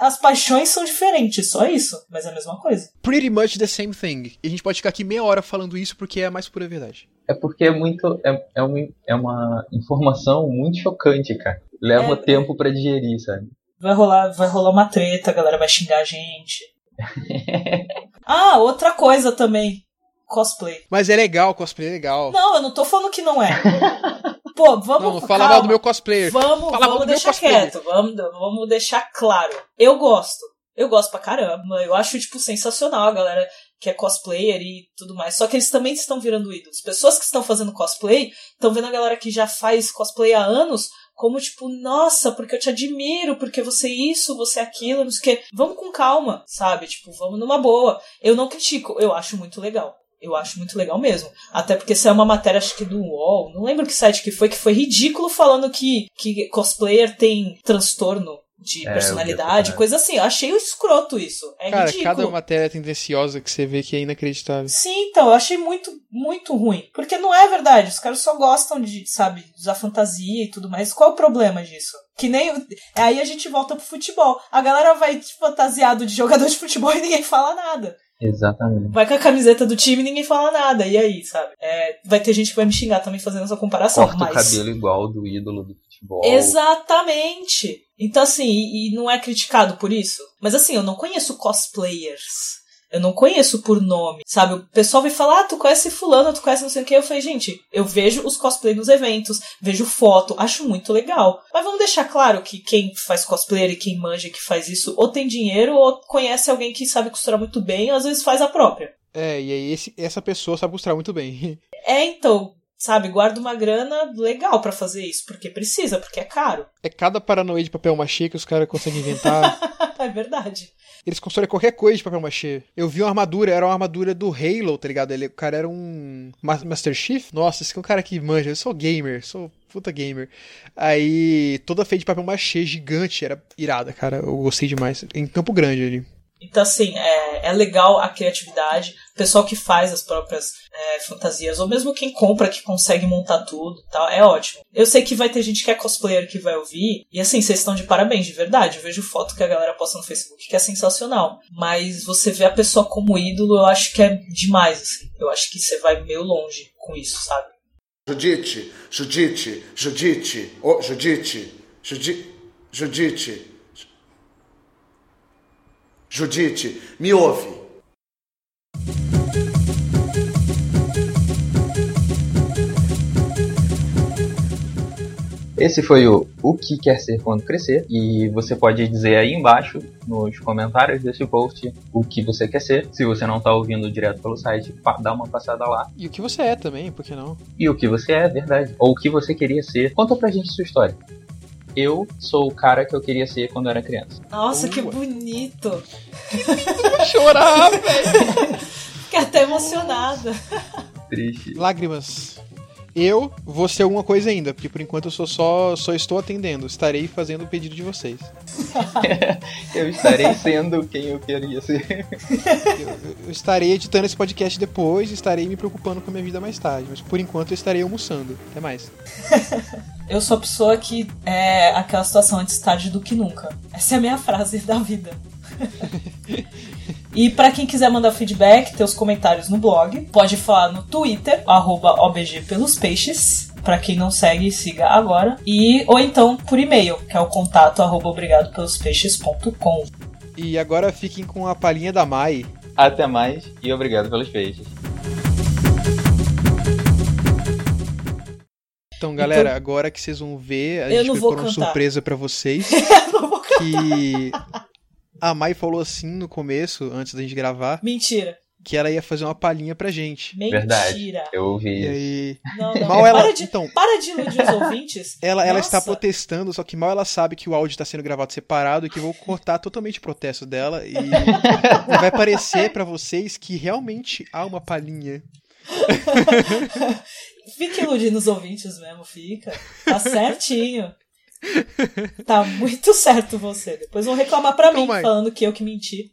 [SPEAKER 2] a as paixões são diferentes, só isso. Mas é a mesma coisa.
[SPEAKER 3] Pretty much the same thing. E a gente pode ficar aqui meia hora falando isso porque é a mais pura verdade.
[SPEAKER 1] É porque é muito. É, é, uma, é uma informação muito chocante, cara. Leva
[SPEAKER 2] É.
[SPEAKER 1] tempo pra digerir, sabe?
[SPEAKER 2] Vai rolar, vai rolar uma treta, a galera vai xingar a gente. *laughs* ah, outra coisa também. Cosplay.
[SPEAKER 3] Mas é legal, cosplay é legal.
[SPEAKER 2] Não, eu não tô falando que não é. *laughs* Pô, vamos.
[SPEAKER 3] Não, não fala
[SPEAKER 2] calma.
[SPEAKER 3] mal do meu cosplayer.
[SPEAKER 2] Vamos,
[SPEAKER 3] Fala
[SPEAKER 2] vamos deixar quieto, vamos, vamos deixar claro. Eu gosto. Eu gosto pra caramba. Eu acho, tipo, sensacional a galera que é cosplayer e tudo mais. Só que eles também estão virando ídolos. Pessoas que estão fazendo cosplay estão vendo a galera que já faz cosplay há anos como, tipo, nossa, porque eu te admiro, porque você é isso, você é aquilo, não sei o quê. Vamos com calma, sabe? Tipo, vamos numa boa. Eu não critico, eu acho muito legal. Eu acho muito legal mesmo. Até porque saiu uma matéria, acho que do UOL, não lembro que site que foi, que foi ridículo falando que, que cosplayer tem transtorno de
[SPEAKER 1] É,
[SPEAKER 2] personalidade, coisa assim. Eu achei escroto isso. É
[SPEAKER 3] Cara,
[SPEAKER 2] ridículo.
[SPEAKER 3] cada matéria tendenciosa que você vê que é inacreditável.
[SPEAKER 2] Sim, então, eu achei muito, muito ruim. Porque não é verdade. Os caras só gostam de, sabe, usar fantasia e tudo mais. Qual é o problema disso? Que nem. o- Aí a gente volta pro futebol. A galera vai de fantasiado de jogador de futebol *laughs* e ninguém fala nada.
[SPEAKER 1] Exatamente.
[SPEAKER 2] Vai com a camiseta do time e ninguém fala nada. E aí, sabe? É, vai ter gente que vai me xingar também fazendo essa comparação.
[SPEAKER 1] Corta o
[SPEAKER 2] mas...
[SPEAKER 1] cabelo igual do ídolo do futebol.
[SPEAKER 2] Exatamente. Então, assim, e, e não é criticado por isso. Mas assim, eu não conheço cosplayers. Eu não conheço por nome, sabe? O pessoal vai falar, ah, tu conhece fulano, tu conhece não sei o que. Eu falei, gente, eu vejo os cosplay nos eventos, vejo foto, acho muito legal. Mas vamos deixar claro que quem faz cosplayer e quem manja que faz isso, ou tem dinheiro, ou conhece alguém que sabe costurar muito bem, ou às vezes faz a própria.
[SPEAKER 3] É, e aí esse- essa pessoa sabe costurar muito bem. *laughs*
[SPEAKER 2] É, então, sabe, guarda uma grana legal pra fazer isso, porque precisa, porque é caro.
[SPEAKER 3] É cada paranoia de papel machê que os caras conseguem inventar. *laughs*
[SPEAKER 2] é verdade.
[SPEAKER 3] Eles constroem qualquer coisa de papel machê. Eu vi uma armadura, era uma armadura do Halo, tá ligado? Ele, o cara era um Ma- Master Chief. Nossa, esse é um cara que manja. Eu sou gamer, sou puta gamer. Aí, toda feita de papel machê, gigante, era irada, cara. Eu gostei demais. Em Campo Grande ali.
[SPEAKER 2] Então, assim, é, é legal a criatividade, pessoal que faz as próprias é, fantasias, ou mesmo quem compra, que consegue montar tudo tal, é ótimo. Eu sei que vai ter gente que é cosplayer que vai ouvir, e assim, vocês estão de parabéns, de verdade. Eu vejo foto que a galera posta no Facebook, que é sensacional. Mas você vê a pessoa como ídolo, eu acho que é demais, assim. Eu acho que você vai meio longe com isso, sabe?
[SPEAKER 4] Judite, Judite, Judite, oh, Judite, Judite, Judite. Judite, me ouve.
[SPEAKER 1] Esse foi o O que quer ser quando crescer. E você pode dizer aí embaixo, nos comentários desse post, o que você quer ser. Se você não tá ouvindo direto pelo site, dá uma passada lá.
[SPEAKER 3] E o que você é também, por que não?
[SPEAKER 1] E o que você é, verdade. Ou o que você queria ser. Conta pra gente sua história. Eu sou o cara que eu queria ser quando eu era criança.
[SPEAKER 2] Nossa, que
[SPEAKER 3] Ué.
[SPEAKER 2] bonito.
[SPEAKER 3] Vou *laughs* chorar, *laughs* velho!
[SPEAKER 2] Fiquei até emocionada.
[SPEAKER 1] Triste.
[SPEAKER 3] Lágrimas. Eu vou ser alguma coisa ainda, porque por enquanto eu sou só, só estou atendendo. Estarei fazendo o pedido de vocês. *laughs*
[SPEAKER 1] Eu estarei sendo quem eu queria ser.
[SPEAKER 3] Eu, eu estarei editando esse podcast depois e estarei me preocupando com a minha vida mais tarde. Mas por enquanto eu estarei almoçando. Até mais.
[SPEAKER 2] Eu sou a pessoa que é aquela situação antes tarde do que nunca. Essa é a minha frase da vida. *laughs* e pra quem quiser mandar feedback, ter os comentários no blog, pode falar no Twitter, arroba OBG pelos peixes. Pra quem não segue, siga agora. E, ou então por e-mail, que é o contato arroba obrigado pelos peixes.com.
[SPEAKER 3] E agora fiquem com a palhinha da Mai.
[SPEAKER 1] Até mais e obrigado pelos peixes.
[SPEAKER 3] Então, galera, agora que vocês vão ver, a
[SPEAKER 2] Eu
[SPEAKER 3] gente preparou uma surpresa pra vocês. *laughs*
[SPEAKER 2] Não vou cantar.
[SPEAKER 3] Que a Mai falou assim no começo, antes da gente gravar,
[SPEAKER 2] Mentira.
[SPEAKER 3] que ela ia fazer uma palhinha pra gente.
[SPEAKER 2] Mentira.
[SPEAKER 1] Verdade. Eu ouvi
[SPEAKER 3] E aí.
[SPEAKER 2] Não, não.
[SPEAKER 3] Mal ela.
[SPEAKER 2] para, de,
[SPEAKER 3] Então,
[SPEAKER 2] para de iludir os *laughs* ouvintes.
[SPEAKER 3] ela, ela está protestando, só que mal ela sabe que o áudio está sendo gravado separado e que eu vou cortar totalmente o protesto dela e, e *laughs* vai parecer pra vocês que realmente há uma palhinha. *laughs*
[SPEAKER 2] Fica iludindo os ouvintes mesmo, fica. Tá certinho. Tá muito certo você. Depois vão reclamar pra
[SPEAKER 3] Então,
[SPEAKER 2] mim, falando que eu que menti.